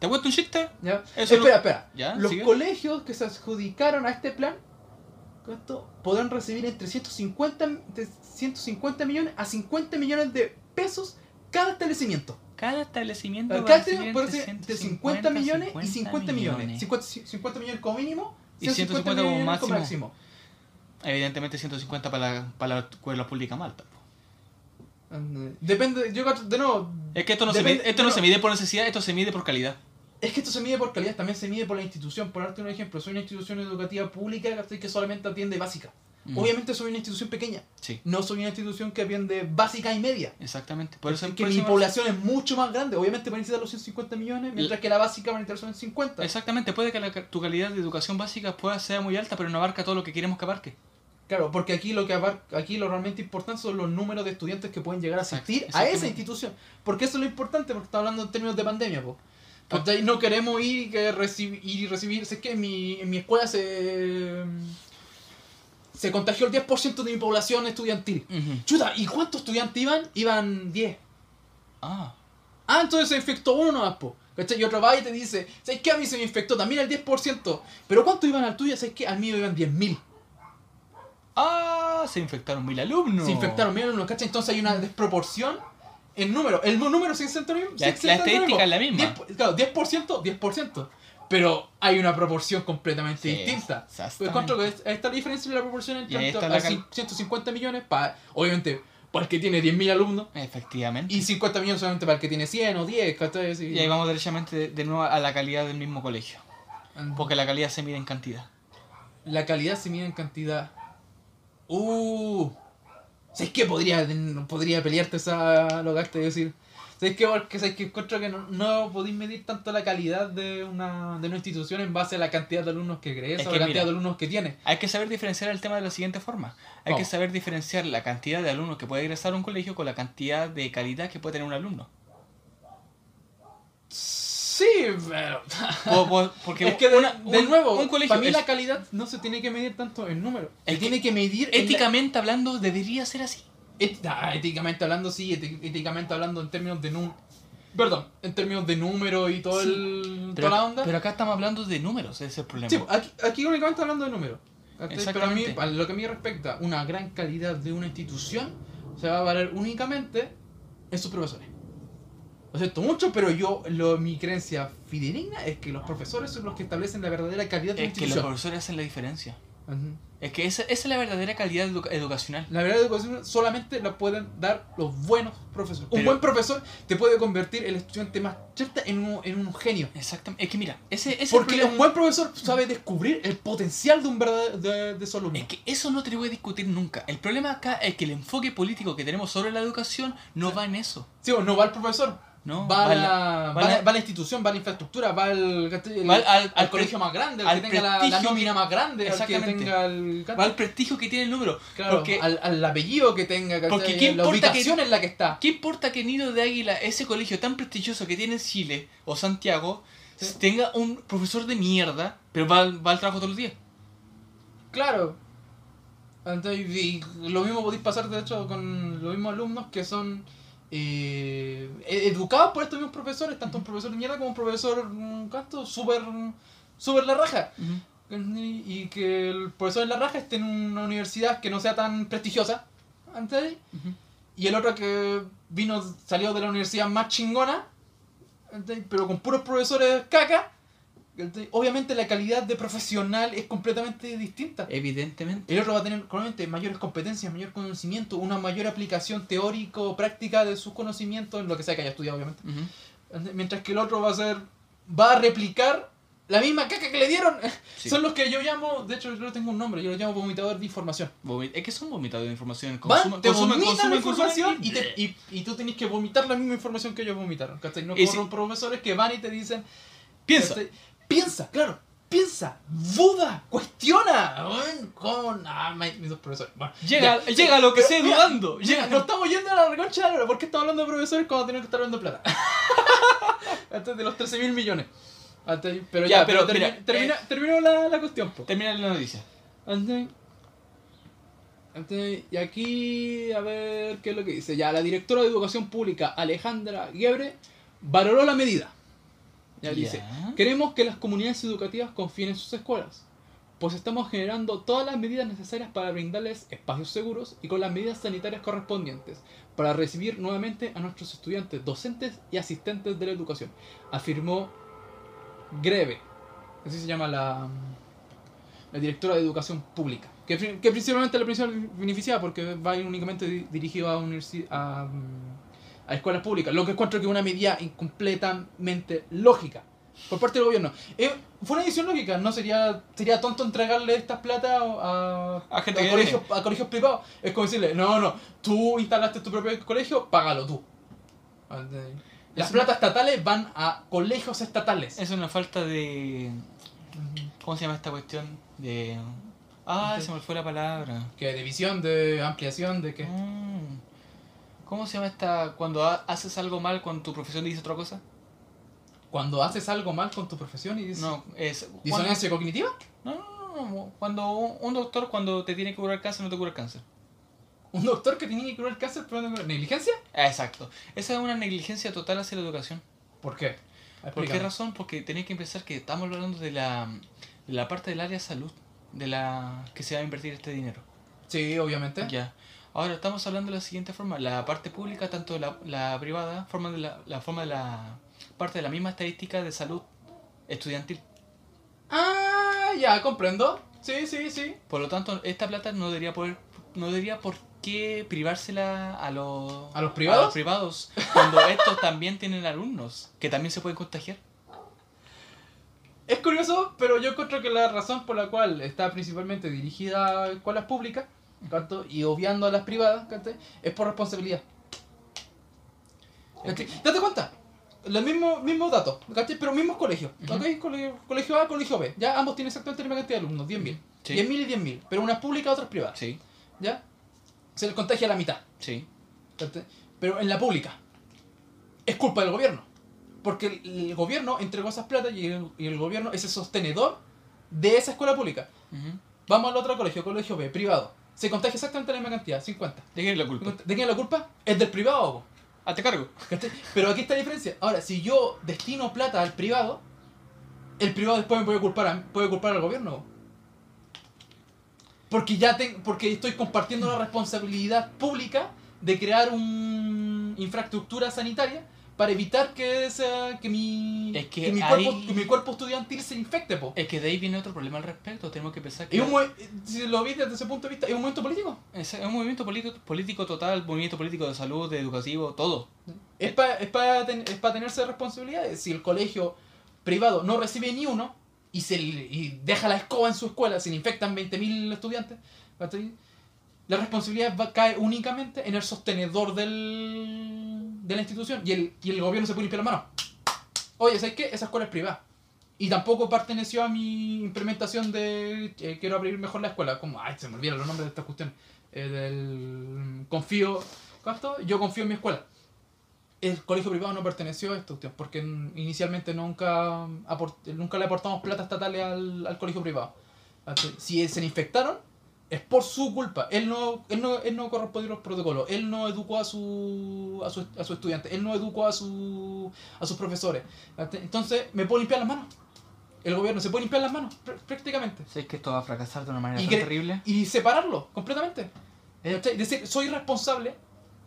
¿Te cuento un chiste? ¿ya? Eso espera, no- espera. ¿Ya? Los ¿Sigue? colegios que se adjudicaron a este plan ¿cuánto? podrán recibir entre 150, de 150 millones a 50 millones de pesos cada establecimiento. Cada establecimiento Cada establecimiento puede ser de 50 millones y 50 50 millones. 50, 50 millones como mínimo Y 150 como millones como máximo. Evidentemente 150 para la, para la escuela pública malta. Depende, yo de nuevo, Es que esto no, Depende- se, mide, esto no no. se mide por necesidad, esto se mide por calidad. Es que esto se mide por calidad, también se mide por la institución. Por darte un ejemplo, soy una institución educativa pública que solamente atiende básica. Mm. Obviamente soy una institución pequeña, Sí, no soy una institución que atiende básica y media. exactamente. Por eso, que mi población es mucho más grande. Obviamente van a necesitar los 150 millones, mientras que la básica van a necesitar son 50. Exactamente, puede que la- tu calidad de educación básica pueda ser muy alta, pero no abarca todo lo que queremos que abarque. Claro, porque aquí lo que abar- aquí lo realmente importante son los números de estudiantes que pueden llegar a asistir a esa institución. Porque eso es lo importante, porque estamos hablando en términos de pandemia, po. ¿Cachai? No queremos ir, y que ir y recibir. Sé que en mi, en mi escuela se. Se contagió el 10% de mi población estudiantil. Chuta, ¿y cuántos estudiantes iban? Iban 10. Ah, Ah, entonces se infectó uno nomás, po. ¿Cachai? Y otro va y te dice, ¿sabes qué? A mí se me infectó también el 10%. ¿Pero cuántos iban al tuyo? ¿Sabes qué? Al mío iban 10.000. ah, se infectaron mil alumnos. Se infectaron mil alumnos, ¿cachai? Entonces hay una desproporción en número. El número lo mismo. La- la estadística es la misma. 10, claro, 10%, 10%. Pero hay una proporción completamente Sí, distinta. Encuentro que es- ahí está la diferencia en la proporción entre la a cal- cin- 150 millones para, obviamente, para el que tiene 10.000 alumnos. Efectivamente. Y 50 millones solamente para el que tiene 100 o 10, ¿cachai? Así- Y ahí vamos derechamente de, de nuevo a la calidad del mismo colegio. Porque la calidad se mide en cantidad. La calidad se mide en cantidad. Uh. ¿Sabes qué? Podría, podría pelearte esa logarte y decir. ¿Sabes qué? Porque sabes que encuentro que no, no podéis medir tanto la calidad de una, de una institución en base a la cantidad de alumnos que crees Es o que la cantidad mira, de alumnos que tiene. Hay que saber diferenciar el tema de la siguiente forma. Hay ¿Cómo? que saber diferenciar la cantidad de alumnos que puede ingresar a un colegio con la cantidad de calidad que puede tener un alumno. Sí, pero. Po- po- Porque es que de, una- de un- nuevo, un colegio para mí es- la calidad no se tiene que medir tanto en número. Se Es que tiene que medir en la- éticamente hablando debería ser así. Et- ah, éticamente hablando, sí, éticamente hablando en términos de número. Perdón, en términos de número y todo Sí, el, Pero, toda la onda. pero acá estamos hablando de números, ese es el problema. Sí, aquí, aquí únicamente hablando de número. ¿cachai? Pero a mí, a lo que a mí respecta, una gran calidad de una institución se va a valer únicamente en sus profesores. Lo siento mucho, pero yo, lo, mi creencia fidedigna es que los profesores son los que establecen la verdadera calidad de una es que los institución. profesores hacen la diferencia. Ujú. Es que esa, esa es la verdadera calidad educa- educacional. La verdadera educación solamente la pueden dar los buenos profesores. Un Pero- buen profesor te puede convertir el estudiante más chata en un, en un genio. Exactamente. Es que mira, ese, ese es el Porque un buen profesor sabe descubrir el potencial de un verdadero de, de su alumno. Es que eso no te lo voy a discutir nunca. El problema acá es que el enfoque político que tenemos sobre la educación no va en eso. Sí, o no va el profesor, No, va, va la, va, la, va la institución, va la infraestructura, va el, al- al- colegio más grande, al que tenga la, nómina que- más grande, al que tenga el, Va al prestigio que tiene el número. claro, porque al, al apellido que tenga. Porque ¿qué la ubicación en la que está. ¿Qué importa que Nido de Águila, ese colegio tan prestigioso que tiene Chile o Santiago, Sí. tenga un profesor de mierda, pero va, al- va al trabajo todos los días? Claro. Entonces, y lo mismo podéis pasar, de hecho, con los mismos alumnos que son eh, educados por estos mismos profesores, tanto un profesor de mierda como un profesor, mm, ¿cuánto? Súper, súper la raja. Y que el profesor de la raja esté en una universidad que no sea tan prestigiosa, ¿entendés? Y el otro que vino, salió de la universidad más chingona, pero con puros profesores caca. Obviamente la calidad de profesional es completamente distinta. Evidentemente. El otro va a tener probablemente mayores competencias, mayor conocimiento, una mayor aplicación teórico-práctica de sus conocimientos, en lo que sea que haya estudiado, obviamente. Ujú. Mientras que el otro va a ser. va a replicar la misma caca que le dieron. Sí. Son los que yo llamo, de hecho, yo tengo un nombre, yo los llamo vomitador de información. Es que son vomitados de información. Consumen, te consumen, vomitan consumen, la información y, te- y, y tú tienes que vomitar la misma información que ellos vomitaron. ¿cachai? No como si- profesores que van y te dicen. Piensa. ¿cachai? Piensa, claro. Piensa, duda, cuestiona. ¿Cómo? Ah, mis dos profesores. Bueno, Llega, ya. llega lo que mira, dudando. Llega, nos estamos yendo a la reconcha de la hora. ¿Por qué estamos hablando de profesores cuando tenemos que estar hablando de plata? Antes de los 13 mil millones. Antes- pero ya, Ya, pero, pero termi- mira, termina, eh, terminó la, la cuestión. po. Termina la noticia. Antes- antes- y aquí, a ver qué es lo que dice. Ya, la directora de Educación Pública, Alejandra Guebre, valoró la medida. Ya dice, queremos que las comunidades educativas confíen en sus escuelas, pues estamos generando todas las medidas necesarias para brindarles espacios seguros y con las medidas sanitarias correspondientes para recibir nuevamente a nuestros estudiantes, docentes y asistentes de la educación, afirmó Greve, así se llama la, la directora de Educación Pública, que, pri- que principalmente la principal beneficiada porque va únicamente di- dirigido a, a, mm, a escuelas públicas, lo que encuentro que es una medida completamente lógica por parte del gobierno. Eh, fue una decisión lógica, no sería sería tonto entregarle estas plata a, A gente que colegios, a colegios privados. Es como decirle, no, no, tú instalaste tu propio colegio, págalo tú. Las Es platas estatales van a colegios estatales. Es una falta de. ¿Cómo se llama esta cuestión? De. Ah, se me fue la palabra. Que de visión, de ampliación, de que... Mm. ¿Cómo se llama esta. cuando ha- haces algo mal cuando tu profesión dice otra cosa? Cuando haces algo mal con tu profesión y dices... No, es. ¿Disonancia cognitiva? no, no, no, no. Cuando un un doctor, cuando te tiene que curar cáncer, no te cura el cáncer. Un doctor que tenía que curar el cáncer, pero no ¿Negligencia? Ah, Exacto. Esa es una negligencia total hacia la educación. ¿Por qué? ¿Por qué Explícame. razón? Porque tenéis que pensar que estamos hablando de la, de la parte del área salud, de la que se va a invertir este dinero. Sí, obviamente. Ya. Ahora estamos hablando de la siguiente forma. La parte pública, tanto la, la privada, forman de la, la forma de la parte de la misma estadística de salud estudiantil. Ah, ya, comprendo. Sí, sí, sí. Por lo tanto, esta plata no debería poder, no debería por qué privársela a los ¿A los privados? a los privados, cuando estos también tienen alumnos que también se pueden contagiar. Es curioso, pero yo encuentro que la razón por la cual está principalmente dirigida a escuelas públicas y obviando a las privadas, es por responsabilidad. ¿cachai? Date cuenta, los mismos, mismos datos, pero mismos colegios. Colegio, colegio A, colegio B. Ya ambos tienen exactamente la misma cantidad de alumnos, 10.000. Sí. 10.000 y 10.000, pero una es pública, otra es privada. Sí, ¿Ya? Se les contagia a la mitad. sí. Pero en la pública es culpa del gobierno. Porque el, el gobierno entregó esas plata y el, y el gobierno es el sostenedor de esa escuela pública. Vamos al otro colegio, colegio B, privado. Se contagia exactamente la misma cantidad, 50. ¿De quién es la culpa? ¿De quién es la culpa? Es del privado. po, Hazte cargo. ¿cachai? Pero aquí está la diferencia. Ahora, si yo destino plata al privado, el privado después me puede culpar, a- puede culpar al gobierno. po. Porque ya porque estoy compartiendo la responsabilidad pública de crear una infraestructura sanitaria para evitar que, esa, que, mi, Es que mi, cuerpo, que mi cuerpo estudiantil se infecte. Po. Es que de ahí viene otro problema al respecto. Tenemos que pensar que Es un, si lo viste desde ese punto de vista, es un momento político. es un movimiento político, político total, movimiento político de salud, de educativo, todo. Es para es pa ten- es pa tenerse responsabilidades. Si el colegio privado no recibe ni uno y, se, y deja la escoba en su escuela, se le infectan 20.000 estudiantes, ¿cachai? La responsabilidad va, cae únicamente en el sostenedor del, de la institución y el, y el gobierno se puede limpiar las manos. Oye, ¿sabes qué? Esa escuela es privada. Y tampoco perteneció a mi implementación de eh, quiero abrir mejor la escuela. Como, ay, se me olvidan los nombres de estas cuestiones. Eh, confío. ¿Cuánto? Yo confío en mi escuela el colegio privado no perteneció a esta cuestión, porque inicialmente nunca, nunca le aportamos plata estatal al, al colegio privado. Si se infectaron, es por su culpa. Él no, él no, él no correspondió los protocolos, él no educó a su, a su, a su estudiante, él no educó a, su, a sus profesores. Entonces, ¿me puedo limpiar las manos? El gobierno se puede limpiar las manos, pr- prácticamente. ¿Sabes que esto va a fracasar de una manera Y tan que- terrible? Y separarlo completamente. ¿Cachai? Decir, soy responsable,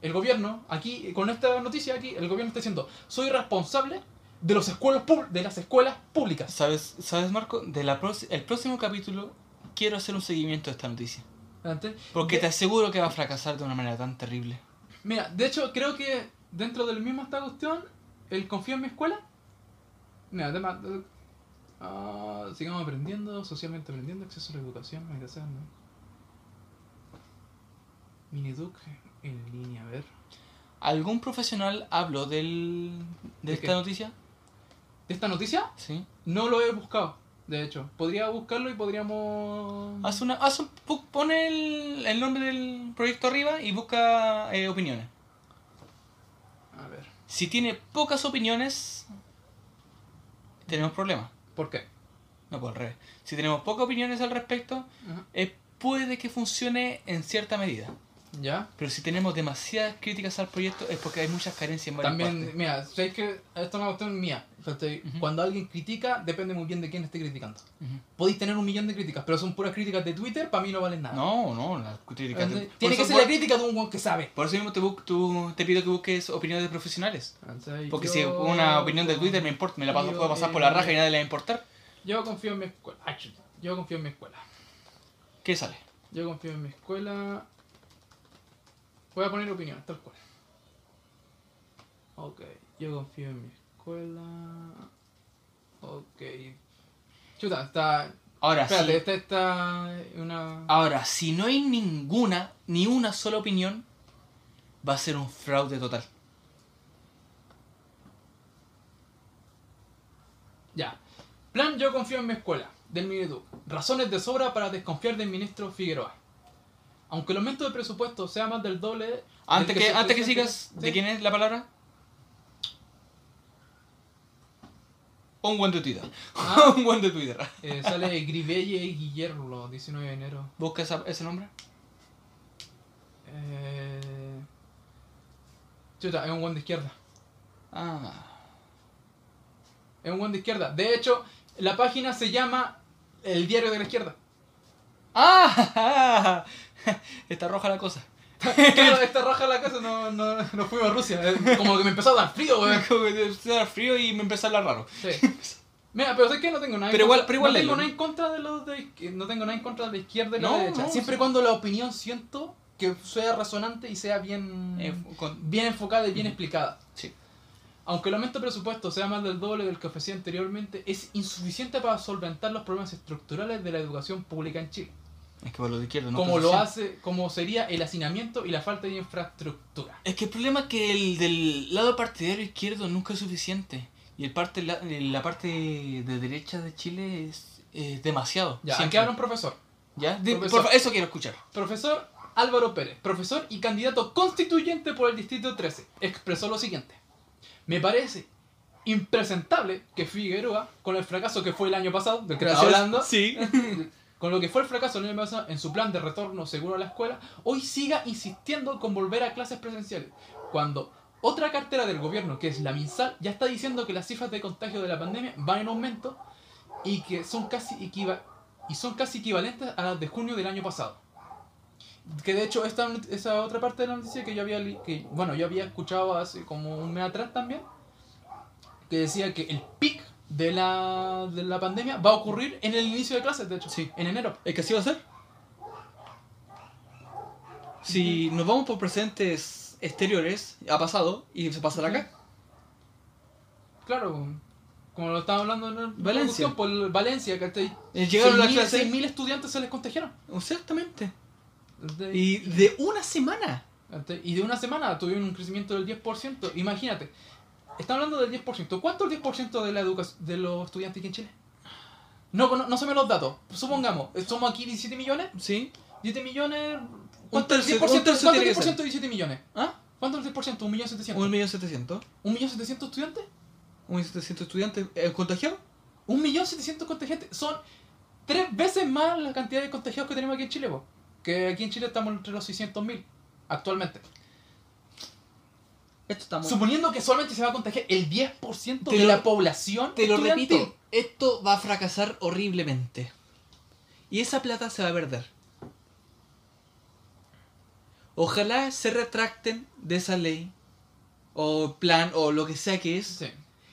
el gobierno, aquí, con esta noticia aquí, el gobierno está diciendo, soy responsable de, los escuelas de las escuelas públicas. ¿Sabes, ¿Sabes Marco? De la el próximo capítulo quiero hacer un seguimiento de esta noticia. Porque De- te aseguro que va a fracasar de una manera tan terrible. Mira, de hecho, creo que dentro del mismo esta cuestión, el confío en mi escuela. Mira, tema. ah, sigamos aprendiendo, socialmente aprendiendo, acceso a la educación, migración. ¿no? Miniduc en línea, a ver. ¿Algún profesional habló del, de, ¿De esta qué? noticia? ¿De esta noticia? Sí. No lo he buscado, de hecho. Podría buscarlo y podríamos. Haz una, haz un, pone el, el nombre del proyecto arriba y busca eh, opiniones. A ver. Si tiene pocas opiniones, tenemos problemas. ¿Por qué? No, por al revés. Si tenemos pocas opiniones al respecto, eh, puede que funcione en cierta medida. ¿Ya? Pero si tenemos demasiadas críticas al proyecto es porque hay muchas carencias en varias También, partes. mira, sabéis que esto es una cuestión mía. Fíjate, Ujú. Cuando alguien critica, depende muy bien de quién esté criticando. Ujú. Podéis tener un millón de críticas, pero son puras críticas de Twitter, para mí no valen nada. No, no, las críticas... Entonces, por Tiene que ser por- la crítica de un guan que sabe. Por eso mismo te, tú- te pido que busques opiniones de profesionales. Entonces, Porque yo- si una opinión de Twitter me importa, me la paso, yo, puedo pasar por eh, la raja y nadie le va a importar. Yo confío en mi escuela. Chuta. Yo confío en mi escuela. ¿Qué sale? Yo confío en mi escuela. Voy a poner opinión, tal cual. Ok, yo confío en mi escuela. Ok. Chuta, está. Ahora, Espérate, sí. esta está una. Ahora, si no hay ninguna, ni una sola opinión, va a ser un fraude total. Ya. Plan Yo confío en mi escuela, del Mineduc. Razones de sobra para desconfiar del ministro Figueroa. Aunque el aumento de presupuesto sea más del doble. Antes que, antes que sigas, Sí. ¿de quién es la palabra? Un buen de Twitter. Ah. un buen de Twitter. Eh, sale Gribelle Guillermo, 19 de enero. ¿Busca esa- ese nombre? Eh... Chuta, es un buen de izquierda. Ah. Es un buen de izquierda. De hecho, la página se llama El Diario de la Izquierda. ¡Ah! Está roja la cosa. claro, esta roja la casa no, no, no fuimos a Rusia. Como que me empezó a dar frío, weón. Como que empezó a dar frío y me empezó a hablar raro. Sí. Mira, pero sé que no tengo nada en Pero igual- contra, pero igual no tengo nada en contra de los de no tengo nada en contra de la izquierda y la No, derecha. no, Siempre sí. cuando la opinión siento que sea razonante y sea bien Eh, con- bien enfocada y bien explicada. Sí. Aunque el aumento de presupuesto sea más del doble del que ofrecía anteriormente, es insuficiente para solventar los problemas estructurales de la educación pública en Chile. Es que para los de izquierda no como lo hace, como sería el hacinamiento y la falta de infraestructura. Es que el problema es que el del lado partidario izquierdo nunca es suficiente. Y el parte, la, la parte de derecha de Chile es, es demasiado. Ya, siempre. aquí habla un profesor. ¿Ya? Di- Profesor. por eso quiero escuchar. Profesor Álvaro Pérez, profesor y candidato constituyente por el Distrito 13, expresó lo siguiente. Me parece impresentable que Figueroa, con el fracaso que fue el año pasado, del que estaba hablando, Sí. con lo que fue el fracaso pasado en su plan de retorno seguro a la escuela, hoy siga insistiendo con volver a clases presenciales, cuando otra cartera del gobierno, que es la MinSal, ya está diciendo que las cifras de contagio de la pandemia van en aumento y que son casi y son casi equivalentes a las de junio del año pasado. Que de hecho esta esa otra parte de la noticia que yo había bueno, yo había escuchado hace como un mes atrás también que decía que el pic de la, de la pandemia va a ocurrir en el inicio de clases, de hecho, Sí. en enero. ¿Es que así va a ser? Si nos vamos por presentes exteriores, ha pasado y se pasará acá. Claro, como lo estaba hablando en el Valencia. por Valencia, que Eh, Llegaron a la clase. 6.000 estudiantes se les contagiaron. Exactamente. Y de una semana. Y de una semana tuvieron un crecimiento del 10%. Imagínate, están hablando del 10%. ¿Cuánto es el 10% de, la de los estudiantes aquí en Chile? No, no, no se me los datos. Supongamos, somos aquí 17 millones. ¿Sí? 17 millones. ¿Cuánto es el tercio- 10%, un tercio ¿cuánto tiene es que el ser. 10% de 17 millones? ¿Ah? ¿Cuánto es el 10%? ¿Un millón setecientos? Un millón setecientos. ¿Un millón setecientos estudiantes? Un millón setecientos estudiantes eh, contagiados. Un millón setecientos contagiantes. Son tres veces más la cantidad de contagiados que tenemos aquí en Chile, po. Que aquí en Chile estamos entre los 600.000 actualmente. Esto está muy... Suponiendo que solamente se va a contagiar el 10% Te de lo- la población. Te lo repito, esto va a fracasar horriblemente. Y esa plata se va a perder. Ojalá se retracten de esa ley, o plan, o lo que sea que es, Sí.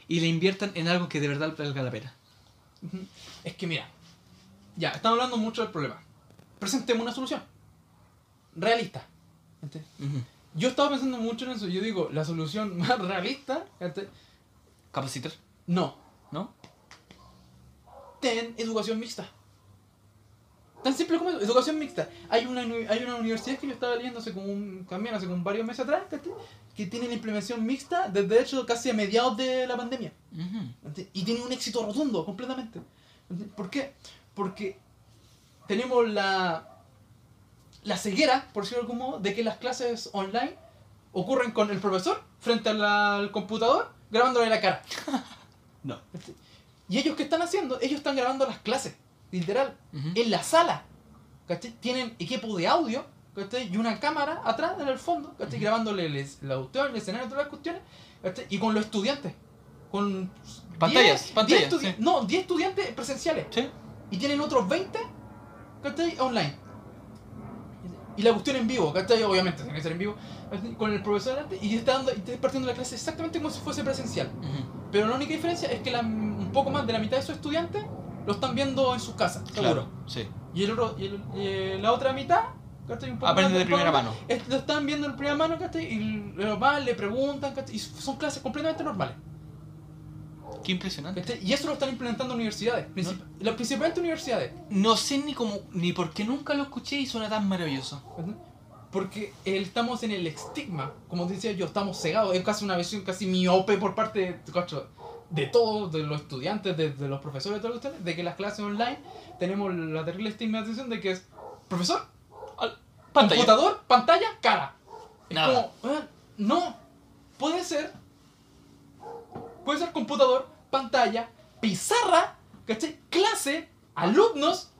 y le inviertan en algo que de verdad valga la pena. Es que mira, ya, estamos hablando mucho del problema. Presentemos una solución. Realista. Yo estaba pensando mucho en eso. Yo digo, la solución más realista. Capacitar, No, ¿no? ten educación mixta. Tan simple como eso, educación mixta. Hay una, hay una universidad que yo estaba leyendo hace como un, también hace como varios meses atrás, ¿cachai? que tiene la implementación mixta desde hecho casi a mediados de la pandemia. Y tiene un éxito rotundo, completamente. ¿Por qué? Porque tenemos la, la ceguera, por decirlo de algún modo, de que las clases online ocurren con el profesor frente la- al computador grabándole la cara. No. Y ellos qué están haciendo? Ellos están grabando las clases, literal, Ujú. en la sala. ¿cachai? Tienen equipo de audio ¿cachai? y una cámara atrás en el fondo, ¿cachai? Ujú. grabándole el, es- la autor, el escenario, todas las cuestiones, ¿cachai? y con los estudiantes. Con Pantallas, 10 pantallas, 10 estudi- sí. No, 10 estudiantes presenciales. ¿Sí? Y tienen otros 20 ¿cachai? online. Y la cuestión en vivo, ¿cachai? Obviamente, tiene que ser en vivo, con el profesor delante, y está, dando, y está partiendo la clase exactamente como si fuese presencial. Pero la única diferencia es que la- un poco más de la mitad de esos estudiantes lo están viendo en sus casas, seguro. Claro, sí. Y, el otro, y, el- y, la otra mitad, ¿cachai? Aprende más de primera más, mano. lo están viendo en primera mano, ¿cachai? Y los van, le preguntan, ¿cachai? Y son clases completamente normales. Qué impresionante. Y eso lo están implementando universidades, princip- las principalmente universidades. No sé ni cómo, ni por qué nunca lo escuché y suena tan maravilloso. Porque eh, estamos en el estigma, como decía yo, estamos cegados. Es casi una visión casi miope por parte de, de todos, de los estudiantes, de, de los profesores, de todos ustedes, de que las clases online tenemos la terrible estigmatización de que es profesor, Pantalla. computador, pantalla, cara. Es Nada. como, eh, no, puede ser, puede ser computador, pantalla, pizarra, ¿cachai? Clase, alumnos,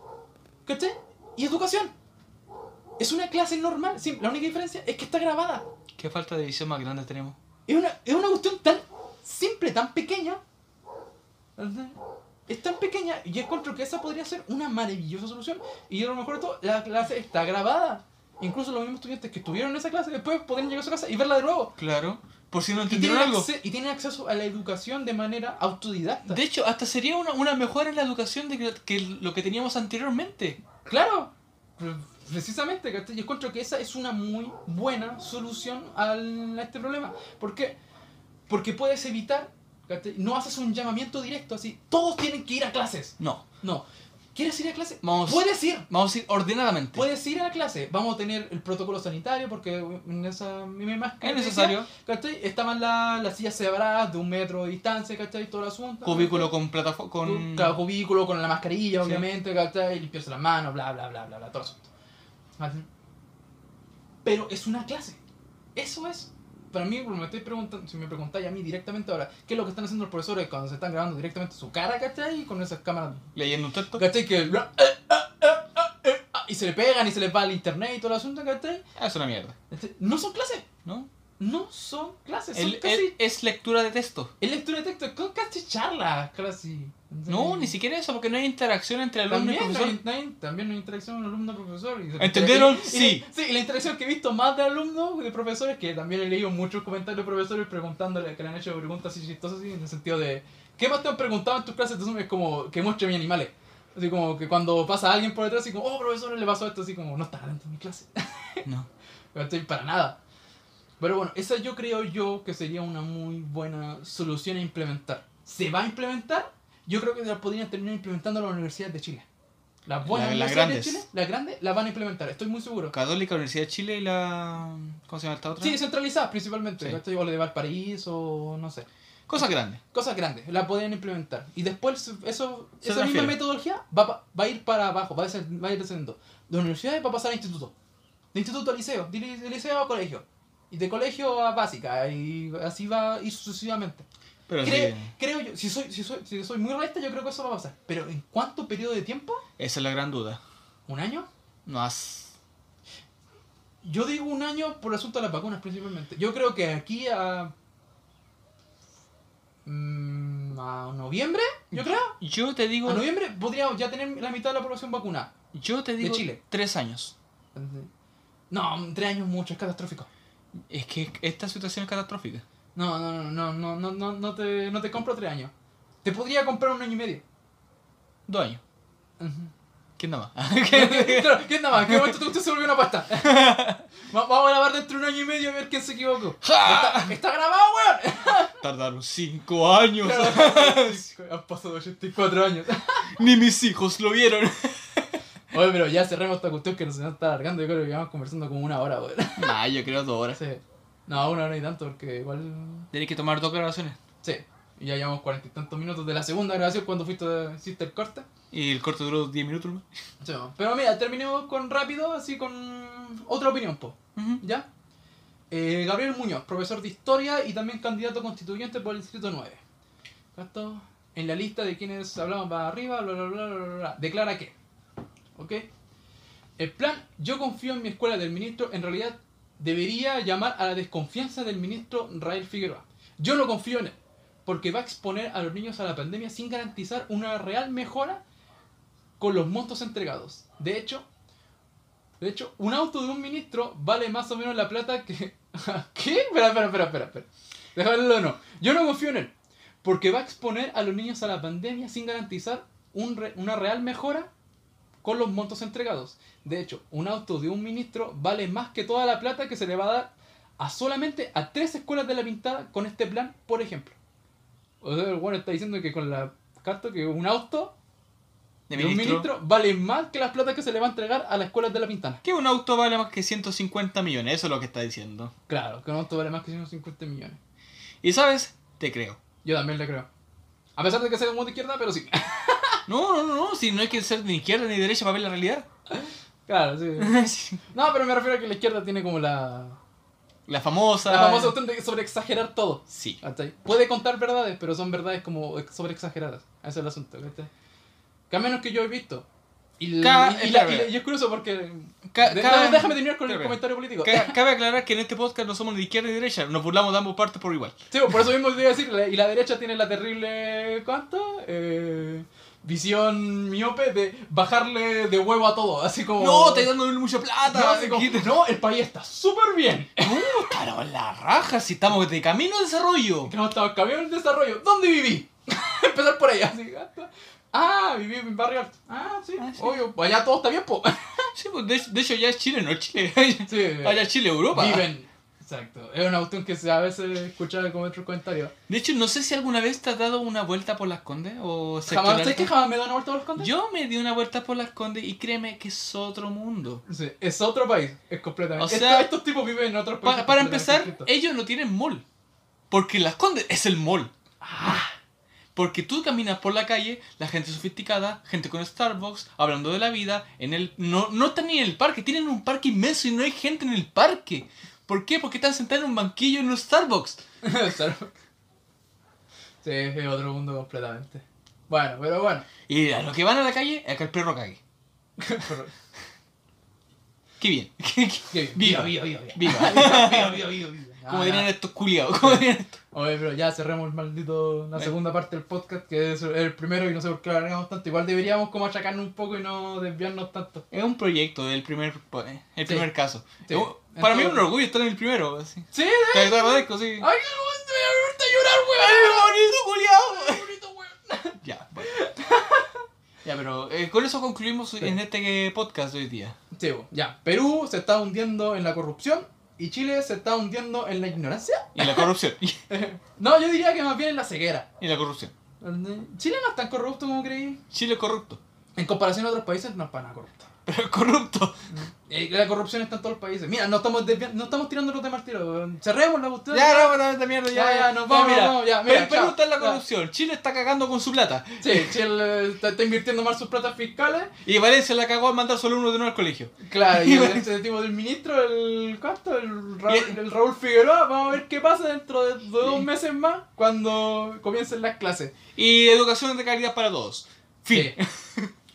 ¿cachai? Y educación. Es una clase normal, sí, la única diferencia es que está grabada. Qué falta de visión más grande tenemos. Es una, es una cuestión tan simple, tan pequeña. Es tan pequeña y yo encuentro que esa podría ser una maravillosa solución. Y a lo mejor todo, la clase está grabada. Incluso los mismos estudiantes que estuvieron en esa clase después podrían llegar a su casa y verla de nuevo. Claro. Por si no entendieron algo. y tienen acceso a la educación de manera autodidacta. De hecho, hasta sería una, una mejora en la educación de que, que lo que teníamos anteriormente. Claro, pre- precisamente. Yo encuentro que esa es una muy buena solución al- a este problema. ¿Por qué? Porque puedes evitar, no haces un llamamiento directo así, todos tienen que ir a clases. No. No, ¿Quieres ir a clase? Vamos. Puedes ir. Vamos a ir ordenadamente. Puedes ir a la clase. Vamos a tener el protocolo sanitario porque en esa misma Es necesario. ¿Cachai? Estaban las las sillas separadas de un metro de distancia, ¿cachai? Todo el asunto. Cubículo con plataforma. Con... Claro, cubículo con la mascarilla, Sí. obviamente, ¿cachai? Limpiarse las manos, bla, bla, bla, bla, bla, todo el asunto. Pero es una clase. Eso es. Para mí, me estoy preguntando, si me preguntáis a mí directamente ahora, ¿qué es lo que están haciendo los profesores cuando se están grabando directamente su cara, ¿cachai? Con esas cámaras, Leyendo un texto. ¿cachai? Que... eh, eh, eh, ah, y se le pegan y se les va al internet y todo el asunto, ¿cachai? Ah, Es una mierda. No son clases. ¿No? No son clases. Son El- casi... el- es lectura de texto. Es lectura de texto, con casi charlas, casi. No, ni siquiera eso, porque no hay interacción entre alumno y También no, profesor. no hay- también no hay interacción alumno-profesor. y- ¿Entendieron? y- y- Sí. Sí, y la interacción que he visto más de alumnos, de profesores, que también he leído muchos comentarios de profesores preguntándole, que le han hecho preguntas así chistosas, así, en el sentido de, ¿qué más te han preguntado en tus clases Zoom? Es como, que muestre mis animales. Así como que cuando pasa alguien por detrás, así como, oh, profesor, le pasó esto, así como, no está dentro de mi clase. No. ¿Cachai? Para nada. Pero bueno, esa yo creo yo que sería una muy buena solución a implementar. ¿Se va a implementar? Yo creo que la podrían terminar implementando las universidades de Chile. Las buenas La- las universidades grandes. de Chile, las grandes, las van a implementar, estoy muy seguro. Católica, Universidad de Chile y la. ¿Cómo se llama esta otra? Sí, descentralizadas principalmente, Sí. o la de Valparaíso, o no sé. Cosas grandes. Cosas grandes, la podrían implementar. Y después eso, Se esa misma metodología va, va a ir para abajo, va a, ser- va a ir descendiendo. De universidades va a pasar a instituto. De instituto a liceo, de li- de liceo a colegio. Y de colegio a básica, y así va ir sucesivamente. Pero Cre- sí, Creo yo, si soy, si, soy, si soy muy realista, yo creo que eso va a pasar. Pero ¿en cuánto periodo de tiempo? esa es la gran duda. ¿Un año? No has. Yo digo un año por el asunto de las vacunas principalmente. Yo creo que aquí a... mm, a noviembre, yo creo. Yo te digo. A noviembre podríamos ya tener la mitad de la población vacunada. Yo te digo. Chile. Tres años. No, tres años mucho, es catastrófico. Es que esta situación es catastrófica. No, no, no, no, no, no, no, no te, no te compro tres años. Te podría comprar un año y medio. Dos años. ¿Quién nada más? ¿Qué nada más? ¿En qué momento usted se volvió una? Va- Vamos a grabar dentro de un año y medio a ver quién se equivocó. Está, está grabado, weón. Tardaron cinco años. Han pasado 84 años. Ni mis hijos lo vieron. Oye, pero ya cerremos esta cuestión que nos está alargando. Yo creo que llevamos conversando como una hora, weón. nah, yo creo dos horas. Sí. No, una hora y tanto, porque igual. Tienes que tomar dos grabaciones. Sí. Y ya llevamos cuarenta y tantos minutos de la segunda grabación cuando fuiste, hiciste el corte. Y el corte duró 10 minutos más. Sí, pero mira, terminemos con rápido, así con otra opinión, po. ¿Ya? Eh, Gabriel Muñoz, profesor de historia y también candidato constituyente por el distrito 9. ¿Cierto? En la lista de quienes hablamos para arriba, bla, bla, bla, bla, bla, bla. declara que. ¿Ok? El plan, yo confío en mi escuela del ministro, en realidad debería llamar a la desconfianza del ministro Rael Figueroa. Yo no confío en él, porque va a exponer a los niños a la pandemia sin garantizar una real mejora con los montos entregados. De hecho, de hecho, un auto de un ministro vale más o menos la plata que... ¿Qué? Espera, espera, espera, espera. espera. Déjalo no. Yo no confío en él. Porque va a exponer a los niños a la pandemia sin garantizar un una real mejora con los montos entregados. De hecho, un auto de un ministro vale más que toda la plata que se le va a dar a solamente a tres escuelas de la pintada con este plan, por ejemplo. O sea, el bueno está diciendo que con la carta que un auto De de un ministro. ministro vale más que las plata que se le va a entregar a las escuelas de la pintana. Que un auto vale más que 150 millones, eso es lo que está diciendo. Claro, que un auto vale más que 150 millones. Y sabes, te creo. Yo también le creo. A pesar de que sea de izquierda, pero sí. No, no, no, no, si no hay que ser ni izquierda ni derecha para ver la realidad. Claro, sí. Sí. No, pero me refiero a que la izquierda tiene como la, La famosa. la famosa cuestión de sobre exagerar todo. Sí. ¿cachai? Puede contar verdades, pero son verdades como sobre exageradas. Ese es el asunto, ¿cachai? Que a menos que yo he visto. Y, Ca- y- y la- espera, y la- y es curioso porque. Ca- de- déjame terminar con el espera. comentario político. Ca- Cabe aclarar que en este podcast no somos ni izquierda ni de derecha, nos burlamos de ambas partes por igual. Sí, por eso mismo te iba a decir, y la derecha tiene la terrible, ¿cuánto? Eh, visión miope de bajarle de huevo a todo, así como... No, te dando mucha plata. No, como, no, el país está súper bien. Claro, la raja, si estamos de camino de desarrollo. Que no estaba cambiando el desarrollo. ¿Dónde viví? Empezar por ahí, así. hasta- Ah, viví en barrio alto. Ah, sí, Ah, sí. obvio. Allá todo está bien, po. Sí, pues de, de hecho ya es Chile, no es Chile. Sí, Allá es Chile, Europa. viven Exacto. Es una cuestión que a veces escucha como otros comentarios. De hecho, no sé si alguna vez te has dado una vuelta por las Condes o Jamás, ¿Sabes que jamás me da una vuelta a los condes? Yo me di una vuelta por las Condes y créeme que es otro mundo. Sí, es otro país, es completamente. O Estos- sea, estos tipos viven en otros países. Para, para empezar, distintos. ellos no tienen mall. Porque las Condes es el mall. Porque tú caminas por la calle, la gente sofisticada, gente con Starbucks, hablando de la vida, en el no, no están ni en el parque, tienen un parque inmenso y no hay gente en el parque. ¿Por qué? Porque están sentados en un banquillo en un Starbucks. Claro. sí, es otro mundo completamente. Bueno, pero bueno. Y a los que van a la calle, es que el perro cague. Qué bien. Qué bien. Viva. Viva, viva, viva. Viva. Viva, viva, viva, viva. Como Ah, dirían estos culiados. Como dirían estos. Oye, pero ya cerremos el maldito, la segunda parte del podcast, que es el primero y no sé por qué lo alargamos tanto. Igual deberíamos como achacarnos un poco y no desviarnos tanto. Es un proyecto del primer, eh, el Sí. primer caso. Sí. Es un- Para mí es un orgullo estar en el primero. Así. Sí, Te te agradezco, sí. ¡Ay, qué bonito! Me voy a llorar, weón! ¡Qué bonito, weón! Ya, bueno. Ya, pero eh, con eso concluimos en este podcast de hoy día. Sí, ya. Perú se está hundiendo en la corrupción y Chile se está hundiendo en la ignorancia. Y la corrupción. No, yo diría que más bien en la ceguera. y la corrupción. Chile no es tan corrupto como creí. Chile es corrupto. En comparación a otros países, no es para nada corrupto. Pero es corrupto. Eh, La corrupción está en todos los países. Mira, no estamos, desvi- no estamos tirando los temas tiro. Cerremos la cuestión. Ya, no, no, esta mierda, ya, Ya, ya, nos vamos, mira, nos vamos, ya, mira, Perú chao, está en la ya. corrupción. Chile está cagando con su plata. Sí, Chile eh, está, está invirtiendo mal sus platas fiscales. Y Valencia la cagó al mandar solo uno de nuevo al colegio. Claro, y el, este tipo del ministro, el ¿cuánto? El Raúl, Y- el Raúl Figueroa, vamos a ver qué pasa dentro de, de dos meses más cuando comiencen las clases. Y educación de calidad para todos. Fin. Sí.